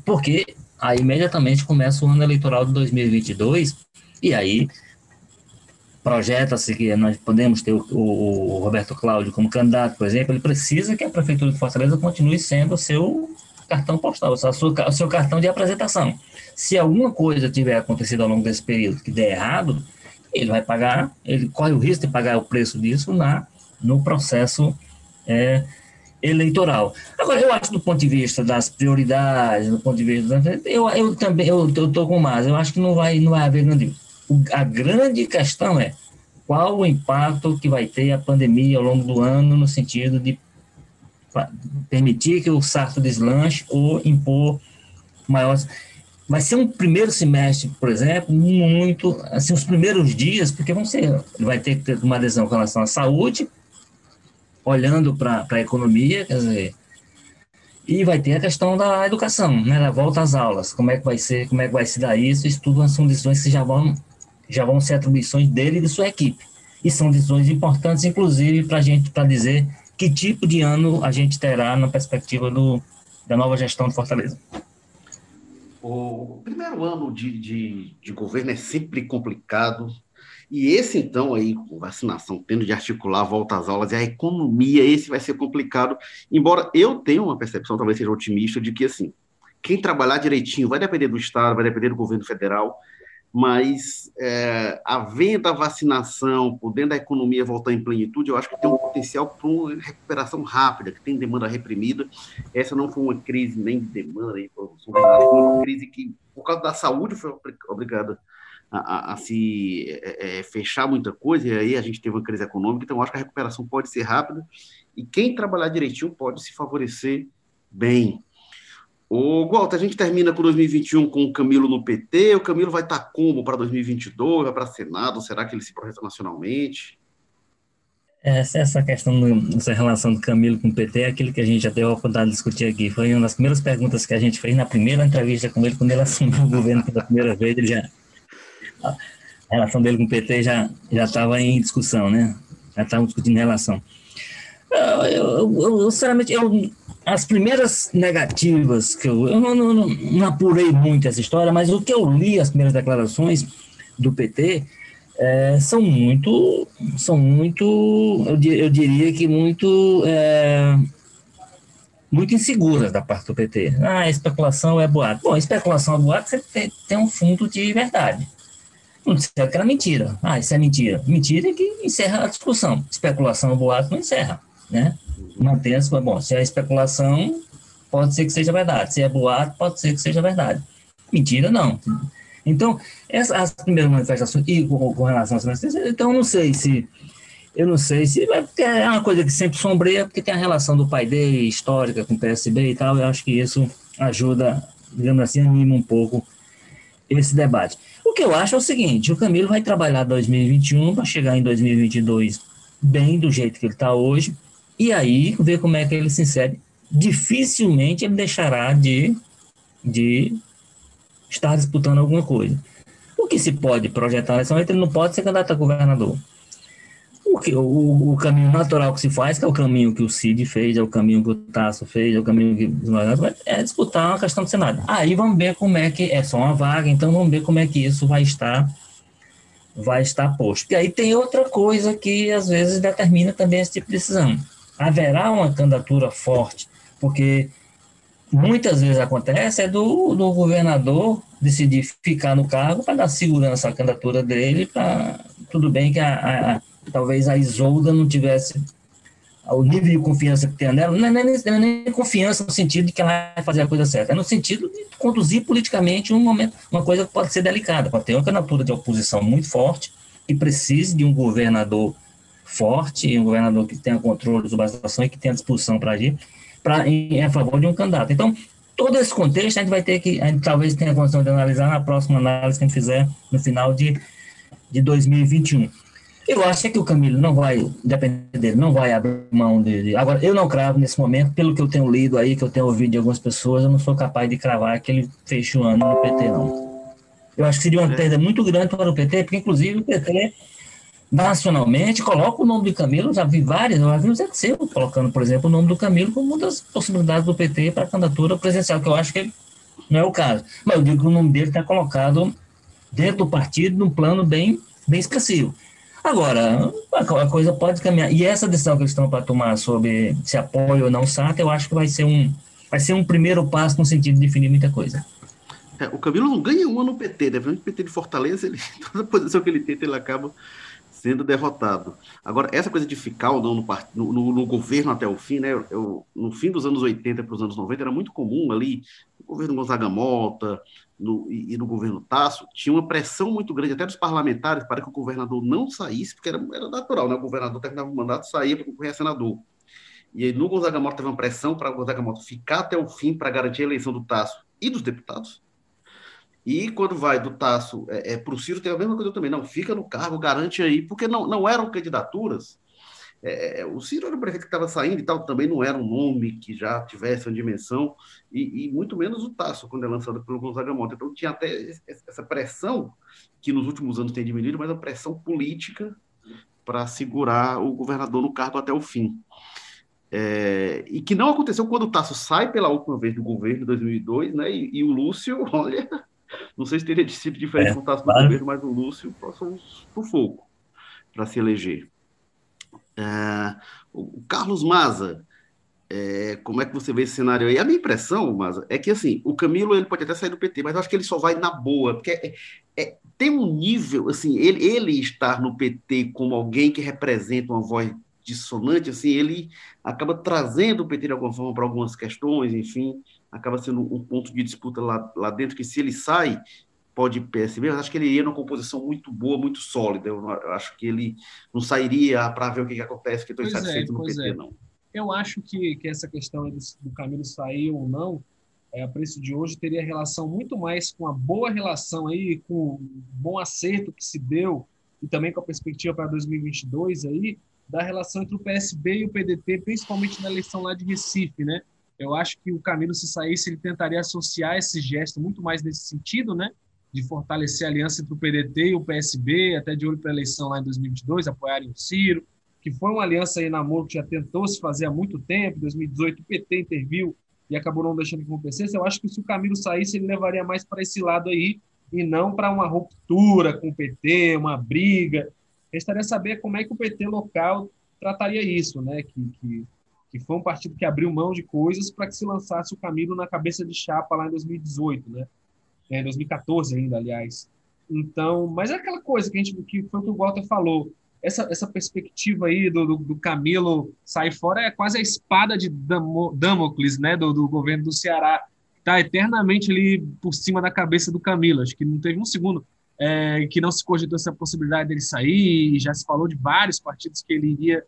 porque aí imediatamente começa o ano eleitoral de 2022 e aí projeta-se que nós podemos ter o, o, Roberto Cláudio como candidato, por exemplo, ele precisa que a Prefeitura de Fortaleza continue sendo o seu cartão postal, o seu, o seu cartão de apresentação. Se alguma coisa tiver acontecido ao longo desse período que der errado, ele vai pagar, ele corre o risco de pagar o preço disso na, no processo é, eleitoral. Agora, eu acho do ponto de vista das prioridades, do ponto de vista... Eu, eu também, eu estou com mais, eu acho que não vai, não vai haver grande a grande questão é qual o impacto que vai ter a pandemia ao longo do ano no sentido de permitir que o sarto deslanche ou impor maiores. Vai ser um primeiro semestre, por exemplo, muito, assim, os primeiros dias, porque vão ser, vai ter que ter uma adesão com relação à saúde, olhando para a economia, quer dizer, e vai ter a questão da educação, né, da volta às aulas, como é que vai ser, como é que vai se dar isso, isso tudo são decisões que já vão já vão ser atribuições dele e de sua equipe. E são decisões importantes, inclusive, para a gente, para dizer que tipo de ano a gente terá na perspectiva do, da nova gestão de Fortaleza. O primeiro ano de, de, de governo é sempre complicado, E esse, então, aí, com vacinação, tendo de articular a volta às aulas e a economia, esse vai ser complicado. Embora eu tenha uma percepção, talvez seja otimista, de que, assim, quem trabalhar direitinho vai depender do Estado, vai depender do governo federal, mas é, havendo a vacinação, podendo a economia voltar em plenitude, eu acho que tem um potencial para uma recuperação rápida, que tem demanda reprimida. Essa não foi uma crise nem de demanda, foi uma crise que, por causa da saúde, foi obrigada a, a, a se é, é, fechar muita coisa, e aí a gente teve uma crise econômica, então eu acho que a recuperação pode ser rápida, e quem trabalhar direitinho pode se favorecer bem. O Walter, a gente termina com 2021 com o Camilo no PT, o Camilo vai estar como para 2022, vai para Senado, será que ele se projeta nacionalmente? Essa, essa questão, essa relação do Camilo com o PT é aquilo que a gente já teve a oportunidade de discutir aqui. Foi uma das primeiras perguntas que a gente fez na primeira entrevista com ele, quando ele assumiu o governo pela primeira vez. Ele já, a relação dele com o PT já estava em discussão, né? Já estavam discutindo relação. Eu, eu, eu, sinceramente, eu, as primeiras negativas que eu, eu não, não, não, apurei muito essa história, mas o que eu li, as primeiras declarações do PT, é, são muito, são muito, eu, eu diria que muito, é, muito inseguras da parte do PT. Ah, especulação é boato. Bom, especulação é boato, você tem, tem um fundo de verdade. Não disseram que era mentira. Ah, isso é mentira. Mentira é que encerra a discussão. Especulação é boato não encerra, né? Mantém as bom, se é especulação, pode ser que seja verdade. Se é boato, pode ser que seja verdade. Mentira, não. Então, essas, as primeiras manifestações, e com, com relação às manifestações, então eu não sei se, eu não sei se, é uma coisa que sempre sombreia, porque tem a relação do pai dele, histórica, com o PSB e tal, eu acho que isso ajuda, digamos assim, anima um pouco esse debate. O que eu acho é o seguinte, o Camilo vai trabalhar 2021 para chegar em 2022 bem do jeito que ele está hoje, e aí ver como é que ele se insere. Dificilmente ele deixará de, de estar disputando alguma coisa. O que se pode projetar nesse momento, ele não pode ser candidato a governador. O, que, o, o, caminho natural que se faz, que é o caminho que o Cid fez, é o caminho que o Tasso fez, é o caminho que é disputar uma questão do Senado. Aí vamos ver como é que é só uma vaga, então vamos ver como é que isso vai estar vai estar posto. E aí tem outra coisa que às vezes determina também esse tipo de decisão. Haverá uma candidatura forte, porque muitas vezes acontece é do, do governador decidir ficar no cargo para dar segurança à candidatura dele, para tudo bem que a, a, talvez a Isolda não tivesse o nível de confiança que tem nela, não é, nem, não é nem confiança no sentido de que ela vai fazer a coisa certa, é no sentido de conduzir politicamente um momento, uma coisa que pode ser delicada, pode ter uma candidatura de oposição muito forte e precise de um governador forte, um governador que tenha controle sobre a situação e que tenha disposição para agir, para em, a favor de um candidato. Então, todo esse contexto a gente vai ter que, a gente talvez tenha condição de analisar na próxima análise que a gente fizer no final de, de 2021. Eu acho que o Camilo não vai, depender dele, não vai abrir mão dele. Agora, eu não cravo nesse momento, pelo que eu tenho lido aí, que eu tenho ouvido de algumas pessoas, eu não sou capaz de cravar que ele feche o ano no PT, não. Eu acho que seria uma é. perda muito grande para o PT, porque, inclusive, o PT nacionalmente, coloca o nome do Camilo, já vi várias, já vi o Zé Seu colocando, por exemplo, o nome do Camilo como uma das possibilidades do PT para candidatura presidencial, que eu acho que não é o caso. Mas eu digo que o nome dele está colocado dentro do partido num plano bem, bem expressivo. Agora, a coisa pode caminhar. E essa decisão que eles estão para tomar sobre se apoia ou não SATA, eu acho que vai ser um, vai ser um primeiro passo no sentido de definir muita coisa. É, o Camilo não ganha uma no PT, dependendo do PT de Fortaleza, ele, toda posição que ele tenta, ele acaba sendo derrotado. Agora, essa coisa de ficar ou não no, no, no governo até o fim, né? Eu, no fim dos anos 80 para os anos 90, era muito comum ali, no governo Gonzaga Mota no, e, e, no governo Tasso, tinha uma pressão muito grande, até dos parlamentares, para que o governador não saísse, porque era, era natural, né? O governador terminava o mandato, saía para concorrer a senador. E aí, no Gonzaga Mota, teve uma pressão para o Gonzaga Mota ficar até o fim para garantir a eleição do Tasso e dos deputados. E quando vai do Tasso é, é, para o Ciro, tem a mesma coisa também. Não, fica no cargo, garante aí, porque não, não eram candidaturas. É, é o Ciro era o prefeito que estava saindo e tal, também não era um nome que já tivesse uma dimensão, e, e muito menos o Tasso, quando é lançado pelo Gonzaga Mota. Então tinha até essa pressão, que nos últimos anos tem diminuído, mas a pressão política para segurar o governador no cargo até o fim. É, e que não aconteceu quando o Tasso sai pela última vez do governo, em 2002, né? E, e o Lúcio, olha, Não sei se teria sido diferente É, se no claro. governo, mas o Lúcio passou um sufoco para se eleger. É, o o Carlos Maza, é, como é que você vê esse cenário aí? A minha impressão, Maza, é que assim, o Camilo ele pode até sair do PT, mas eu acho que ele só vai na boa, porque é- é- tem um nível, assim, ele, ele estar no PT como alguém que representa uma voz dissonante, assim, ele acaba trazendo o PT de alguma forma para algumas questões, enfim, acaba sendo um ponto de disputa lá, lá dentro, que se ele sai, pode PSB, mas acho que ele iria numa composição muito boa, muito sólida. Eu, não- eu acho que ele não sairia para ver o que, que acontece, que estou é, insatisfeito no pois PT, é. não. Eu acho que, que essa questão do, do Camilo sair ou não, é, a preço de hoje, teria relação muito mais com a boa relação aí, com o bom acerto que se deu, e também com a perspectiva para 2022 aí, da relação entre o PSB e o PDT, principalmente na eleição lá de Recife, né? Eu acho que o Camilo, se saísse, ele tentaria associar esse gesto muito mais nesse sentido, né? De fortalecer a aliança entre o PDT e o PSB, até de olho para a eleição lá em 2022, apoiarem o Ciro, que foi uma aliança aí namoro que já tentou se fazer há muito tempo, em 2018 o PT interviu e acabou não deixando que acontecesse. Eu acho que se o Camilo saísse, ele levaria mais para esse lado aí e não para uma ruptura com o PT, uma briga. Restaria saber como é que o PT local trataria isso, né? Que, que, que foi um partido que abriu mão de coisas para que se lançasse o Camilo na cabeça de chapa lá em 2018, né? É, 2014 ainda, aliás. Então, mas é aquela coisa que a gente que foi o que o Walter falou. Essa, essa perspectiva aí do, do, do Camilo sair fora é quase a espada de Damo- Damocles, né, do, do governo do Ceará. Está eternamente ali por cima da cabeça do Camilo. Acho que não teve um segundo é, que não se cogitou essa possibilidade dele sair. Já se falou de vários partidos que ele iria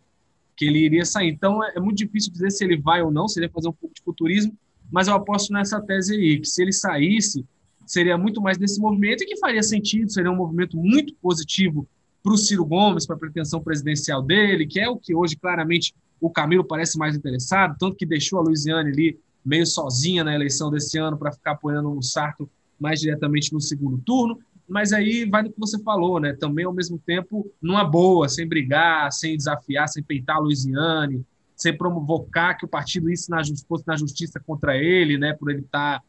que ele iria sair. Então é, é muito difícil dizer se ele vai ou não, se ele vai fazer um pouco de futurismo, mas eu aposto nessa tese aí, que se ele saísse, seria muito mais desse movimento e que faria sentido, seria um movimento muito positivo para o Ciro Gomes, para a pretensão presidencial dele, que é o que hoje claramente o Camilo parece mais interessado, tanto que deixou a Luiziane ali meio sozinha na eleição desse ano para ficar apoiando o Sarto mais diretamente no segundo turno, mas aí vai no que você falou, né? Também ao mesmo tempo numa boa, sem brigar, sem desafiar, sem peitar a Luiziane, sem provocar que o partido isso na, fosse na justiça contra ele, né? Por ele estar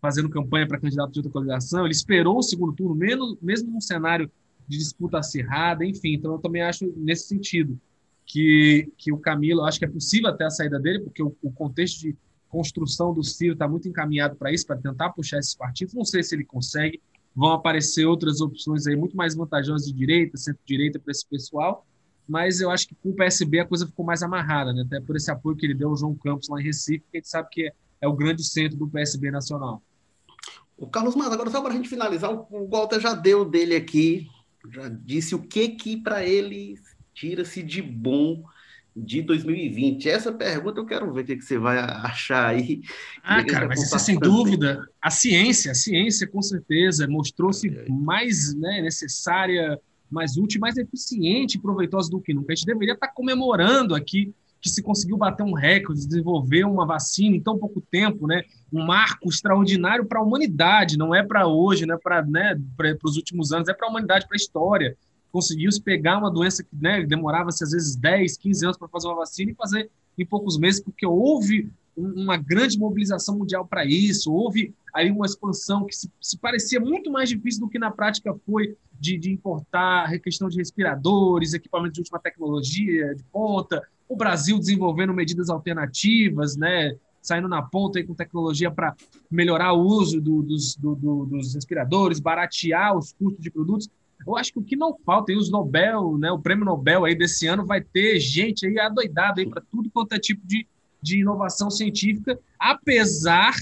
fazendo campanha para candidato de outra coligação. Ele esperou o segundo turno, mesmo, mesmo num cenário de disputa acirrada, enfim. Então eu também acho nesse sentido que, que o Camilo, acho que é possível até a saída dele, porque o, o contexto de construção do Ciro está muito encaminhado para isso, para tentar puxar esses partidos. Não sei se ele consegue. Vão aparecer outras opções aí muito mais vantajosas de direita, centro-direita para esse pessoal, mas eu acho que com o PSB a coisa ficou mais amarrada, né? até por esse apoio que ele deu ao João Campos lá em Recife, que a gente sabe que é, é o grande centro do PSB nacional. O Carlos Mas, agora só para a gente finalizar, o Walter já deu dele aqui, já disse o que que para ele tira-se de bom de 2020. Essa pergunta eu quero ver o que, que você vai achar aí. Ah, cara, mas isso é sem dúvida. A ciência, a ciência com certeza mostrou-se mais né, necessária, mais útil, mais eficiente e proveitosa do que nunca. A gente deveria estar comemorando aqui que se conseguiu bater um recorde, desenvolver uma vacina em tão pouco tempo, né? Um marco extraordinário para a humanidade, não é para hoje, não é para né, para os últimos anos, é para a humanidade, para a história. Conseguiu se pegar uma doença que né, demorava-se às vezes 10, 15 anos para fazer uma vacina e fazer em poucos meses, porque houve um- uma grande mobilização mundial para isso, houve aí uma expansão que se, se parecia muito mais difícil do que na prática foi de, de importar questão de respiradores, equipamentos de última tecnologia, de ponta, o Brasil desenvolvendo medidas alternativas, né, saindo na ponta aí com tecnologia para melhorar o uso do- dos, do- do- dos respiradores, baratear os custos de produtos. Eu acho que o que não falta, e os Nobel, né, o prêmio Nobel aí desse ano vai ter gente aí adoidada aí para tudo quanto é tipo de, de inovação científica, apesar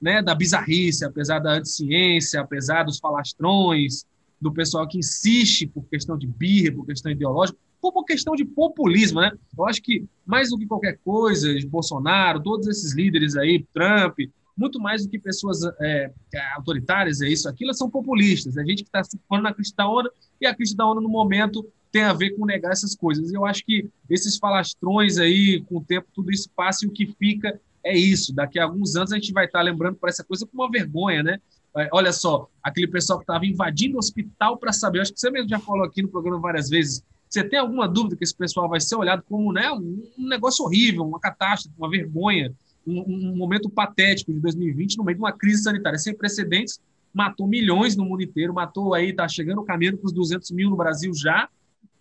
né, da bizarrice, apesar da anticiência, apesar dos falastrões, do pessoal que insiste por questão de birra, por questão ideológica, por questão de populismo, né? Eu acho que mais do que qualquer coisa, de Bolsonaro, todos esses líderes aí, Trump, muito mais do que pessoas é, autoritárias, é isso, aquilo, são populistas. É gente que está surfando na crista da onda e a crista da onda, no momento, tem a ver com negar essas coisas. Eu acho que esses falastrões aí, com o tempo, tudo isso passa e o que fica é isso. Daqui a alguns anos a gente vai estar lembrando por essa coisa com uma vergonha, né? É, Olha só, aquele pessoal que estava invadindo o hospital para saber, acho que você mesmo já falou aqui no programa várias vezes. Você tem alguma dúvida que esse pessoal vai ser olhado como né, um negócio horrível, uma catástrofe, uma vergonha, um, um momento patético de 2020 no meio de uma crise sanitária sem precedentes matou milhões no mundo inteiro, matou aí, tá chegando o caminho para os 200 mil no Brasil já,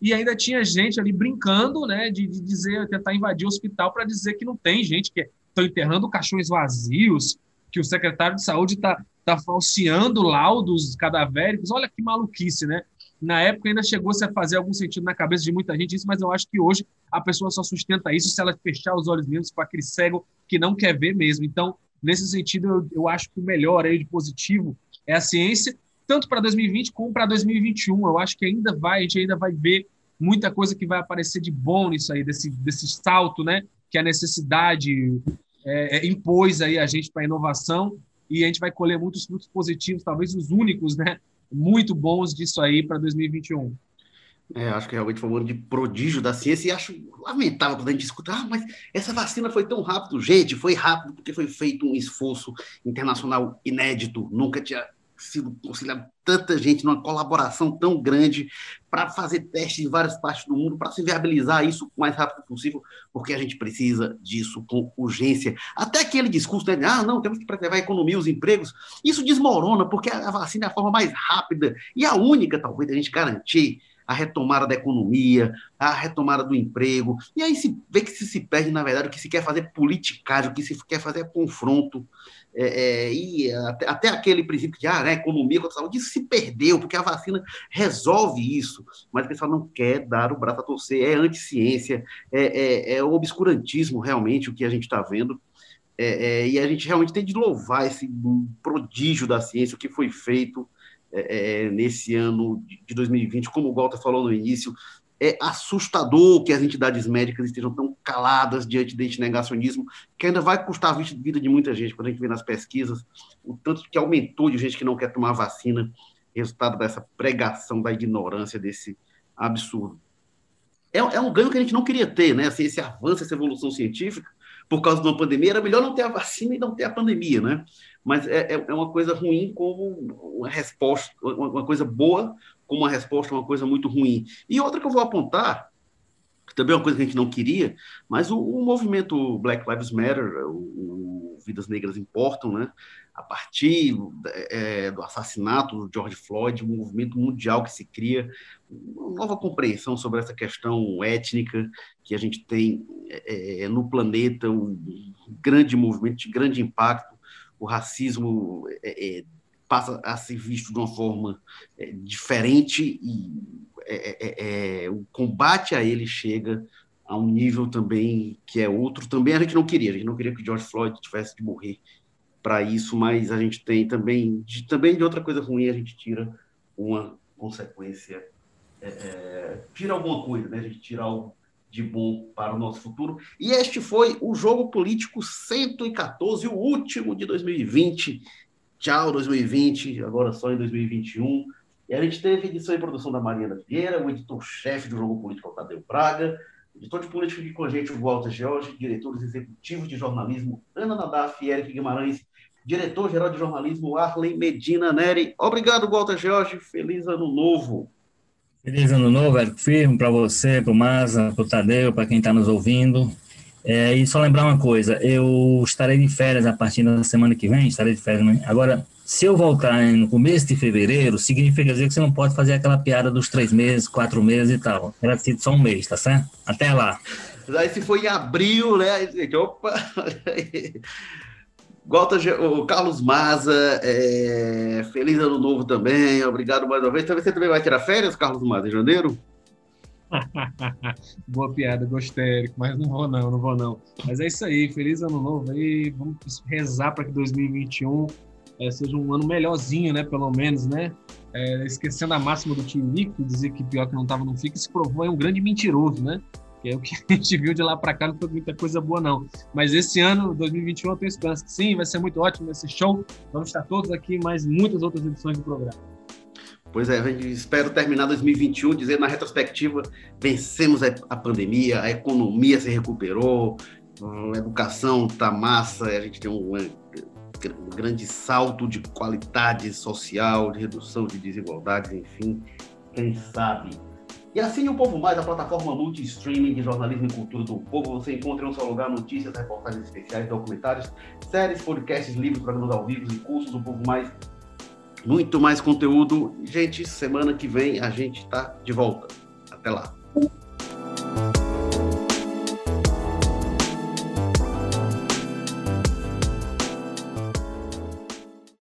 e ainda tinha gente ali brincando, né, de, de dizer, tentar invadir o hospital para dizer que não tem gente, que estão enterrando caixões vazios, que o secretário de saúde está tá falseando laudos cadavéricos. Olha que maluquice, né? Na época ainda chegou -se a fazer algum sentido na cabeça de muita gente isso, mas eu acho que hoje a pessoa só sustenta isso se ela fechar os olhos mesmo para aquele cego que não quer ver mesmo. Então, nesse sentido, eu, eu acho que o melhor aí de positivo é a ciência, tanto para 2020 como para 2021. Eu acho que ainda vai, a gente ainda vai ver muita coisa que vai aparecer de bom nisso aí, desse, desse salto, né? Que a necessidade é, é, impôs aí a gente para a inovação e a gente vai colher muitos frutos positivos, talvez os únicos, né? Muito bons disso aí para 2021. É, acho que realmente foi um ano de prodígio da ciência e acho lamentável quando a gente escuta, ah, mas essa vacina foi tão rápido. Gente, foi rápido porque foi feito um esforço internacional inédito, nunca tinha sido conciliado tanta gente numa colaboração tão grande para fazer testes em várias partes do mundo, para se viabilizar isso o mais rápido possível, porque a gente precisa disso com urgência. Até aquele discurso, né, ah, não, temos que preservar a economia e os empregos, isso desmorona, porque a vacina é a forma mais rápida e a única, talvez, da gente garantir a retomada da economia, a retomada do emprego. E aí se vê que se, se perde, na verdade, o que se quer fazer é politicagem, o que se quer fazer é confronto. É, é, e até, até, aquele princípio de ah, né, economia contra a saúde, se perdeu, porque a vacina resolve isso, mas o pessoal não quer dar o braço a torcer, é anti-ciência, é, é, é obscurantismo realmente o que a gente está vendo. É, é, e a gente realmente tem de louvar esse prodígio da ciência, o que foi feito é, nesse ano de 2020, como o Walter falou no início, é assustador que as entidades médicas estejam tão caladas diante desse negacionismo, que ainda vai custar a vida de muita gente, quando a gente vê nas pesquisas, o tanto que aumentou de gente que não quer tomar vacina, resultado dessa pregação da ignorância desse absurdo. É, é um ganho que a gente não queria ter, né? Assim, esse avanço, essa evolução científica, por causa de uma pandemia, era melhor não ter a vacina e não ter a pandemia, né? Mas é, é, é uma coisa ruim como uma resposta, uma coisa boa como uma resposta a uma coisa muito ruim. E outra que eu vou apontar, que também é uma coisa que a gente não queria, mas o, o movimento Black Lives Matter, o, o, Vidas Negras Importam, né? a partir é, do assassinato do George Floyd, um movimento mundial que se cria, uma nova compreensão sobre essa questão étnica que a gente tem é, é no planeta, um grande movimento de grande impacto o racismo é, é, passa a ser visto de uma forma é, diferente e é, é, é, o combate a ele chega a um nível também que é outro. Também a gente não queria, a gente não queria que George Floyd tivesse de morrer para isso, mas a gente tem também de, também de outra coisa ruim a gente tira uma consequência, tira alguma coisa, né? A gente tira algo de bom para o nosso futuro. E este foi o Jogo Político 114, o último de 2020. Tchau, 2020, agora só em 2021. E a gente teve edição e produção da Mariana Vieira, o editor-chefe do Jogo Político, Tadeu Braga, editor de política aqui com a gente, o Walter George, diretores executivos de jornalismo, Ana Nadaf e Eric Guimarães, diretor-geral de jornalismo, Arlen Medina Neri. Obrigado, Walter George. Feliz ano novo. Feliz ano novo, Érico Firmo, para você, para o Maza, para o Tadeu, para quem está nos ouvindo. É, e só lembrar uma coisa, eu estarei de férias a partir da semana que vem, estarei de férias. Né? Agora, se eu voltar no começo de fevereiro, significa dizer que você não pode fazer aquela piada dos três meses, quatro meses e tal. Era sido só um mês, tá certo? Até lá. Aí se foi em abril, né? Opa! Walter, o Carlos Maza, é, feliz ano novo também, obrigado mais uma vez. Talvez você também vai tirar férias, Carlos Maza, em janeiro? Boa piada, gostei, mas não vou não, não vou não. Mas é isso aí, feliz ano novo aí, vamos rezar para que 2021 é, seja um ano melhorzinho, né, pelo menos, né? É, esquecendo a máxima do time que dizer que pior que não estava no FIC, se provou é um grande mentiroso, né? Que é o que a gente viu de lá para cá, não foi muita coisa boa, não. Mas esse ano, 2021, eu tenho esperança que sim, vai ser muito ótimo, ser show. Vamos estar todos aqui, mais muitas outras edições do programa. Pois é, espera terminar 2021 dizendo na retrospectiva, vencemos a pandemia, a economia se recuperou, a educação está massa, a gente tem um grande salto de qualidade social, de redução de desigualdades, enfim, quem sabe e assim o Povo Mais, a plataforma multi-streaming de jornalismo e cultura do povo, você encontra em um só lugar notícias, reportagens especiais, documentários, séries, podcasts, livros, programas ao vivo e cursos. O Povo Mais muito mais conteúdo. Gente, semana que vem a gente está de volta. Até lá.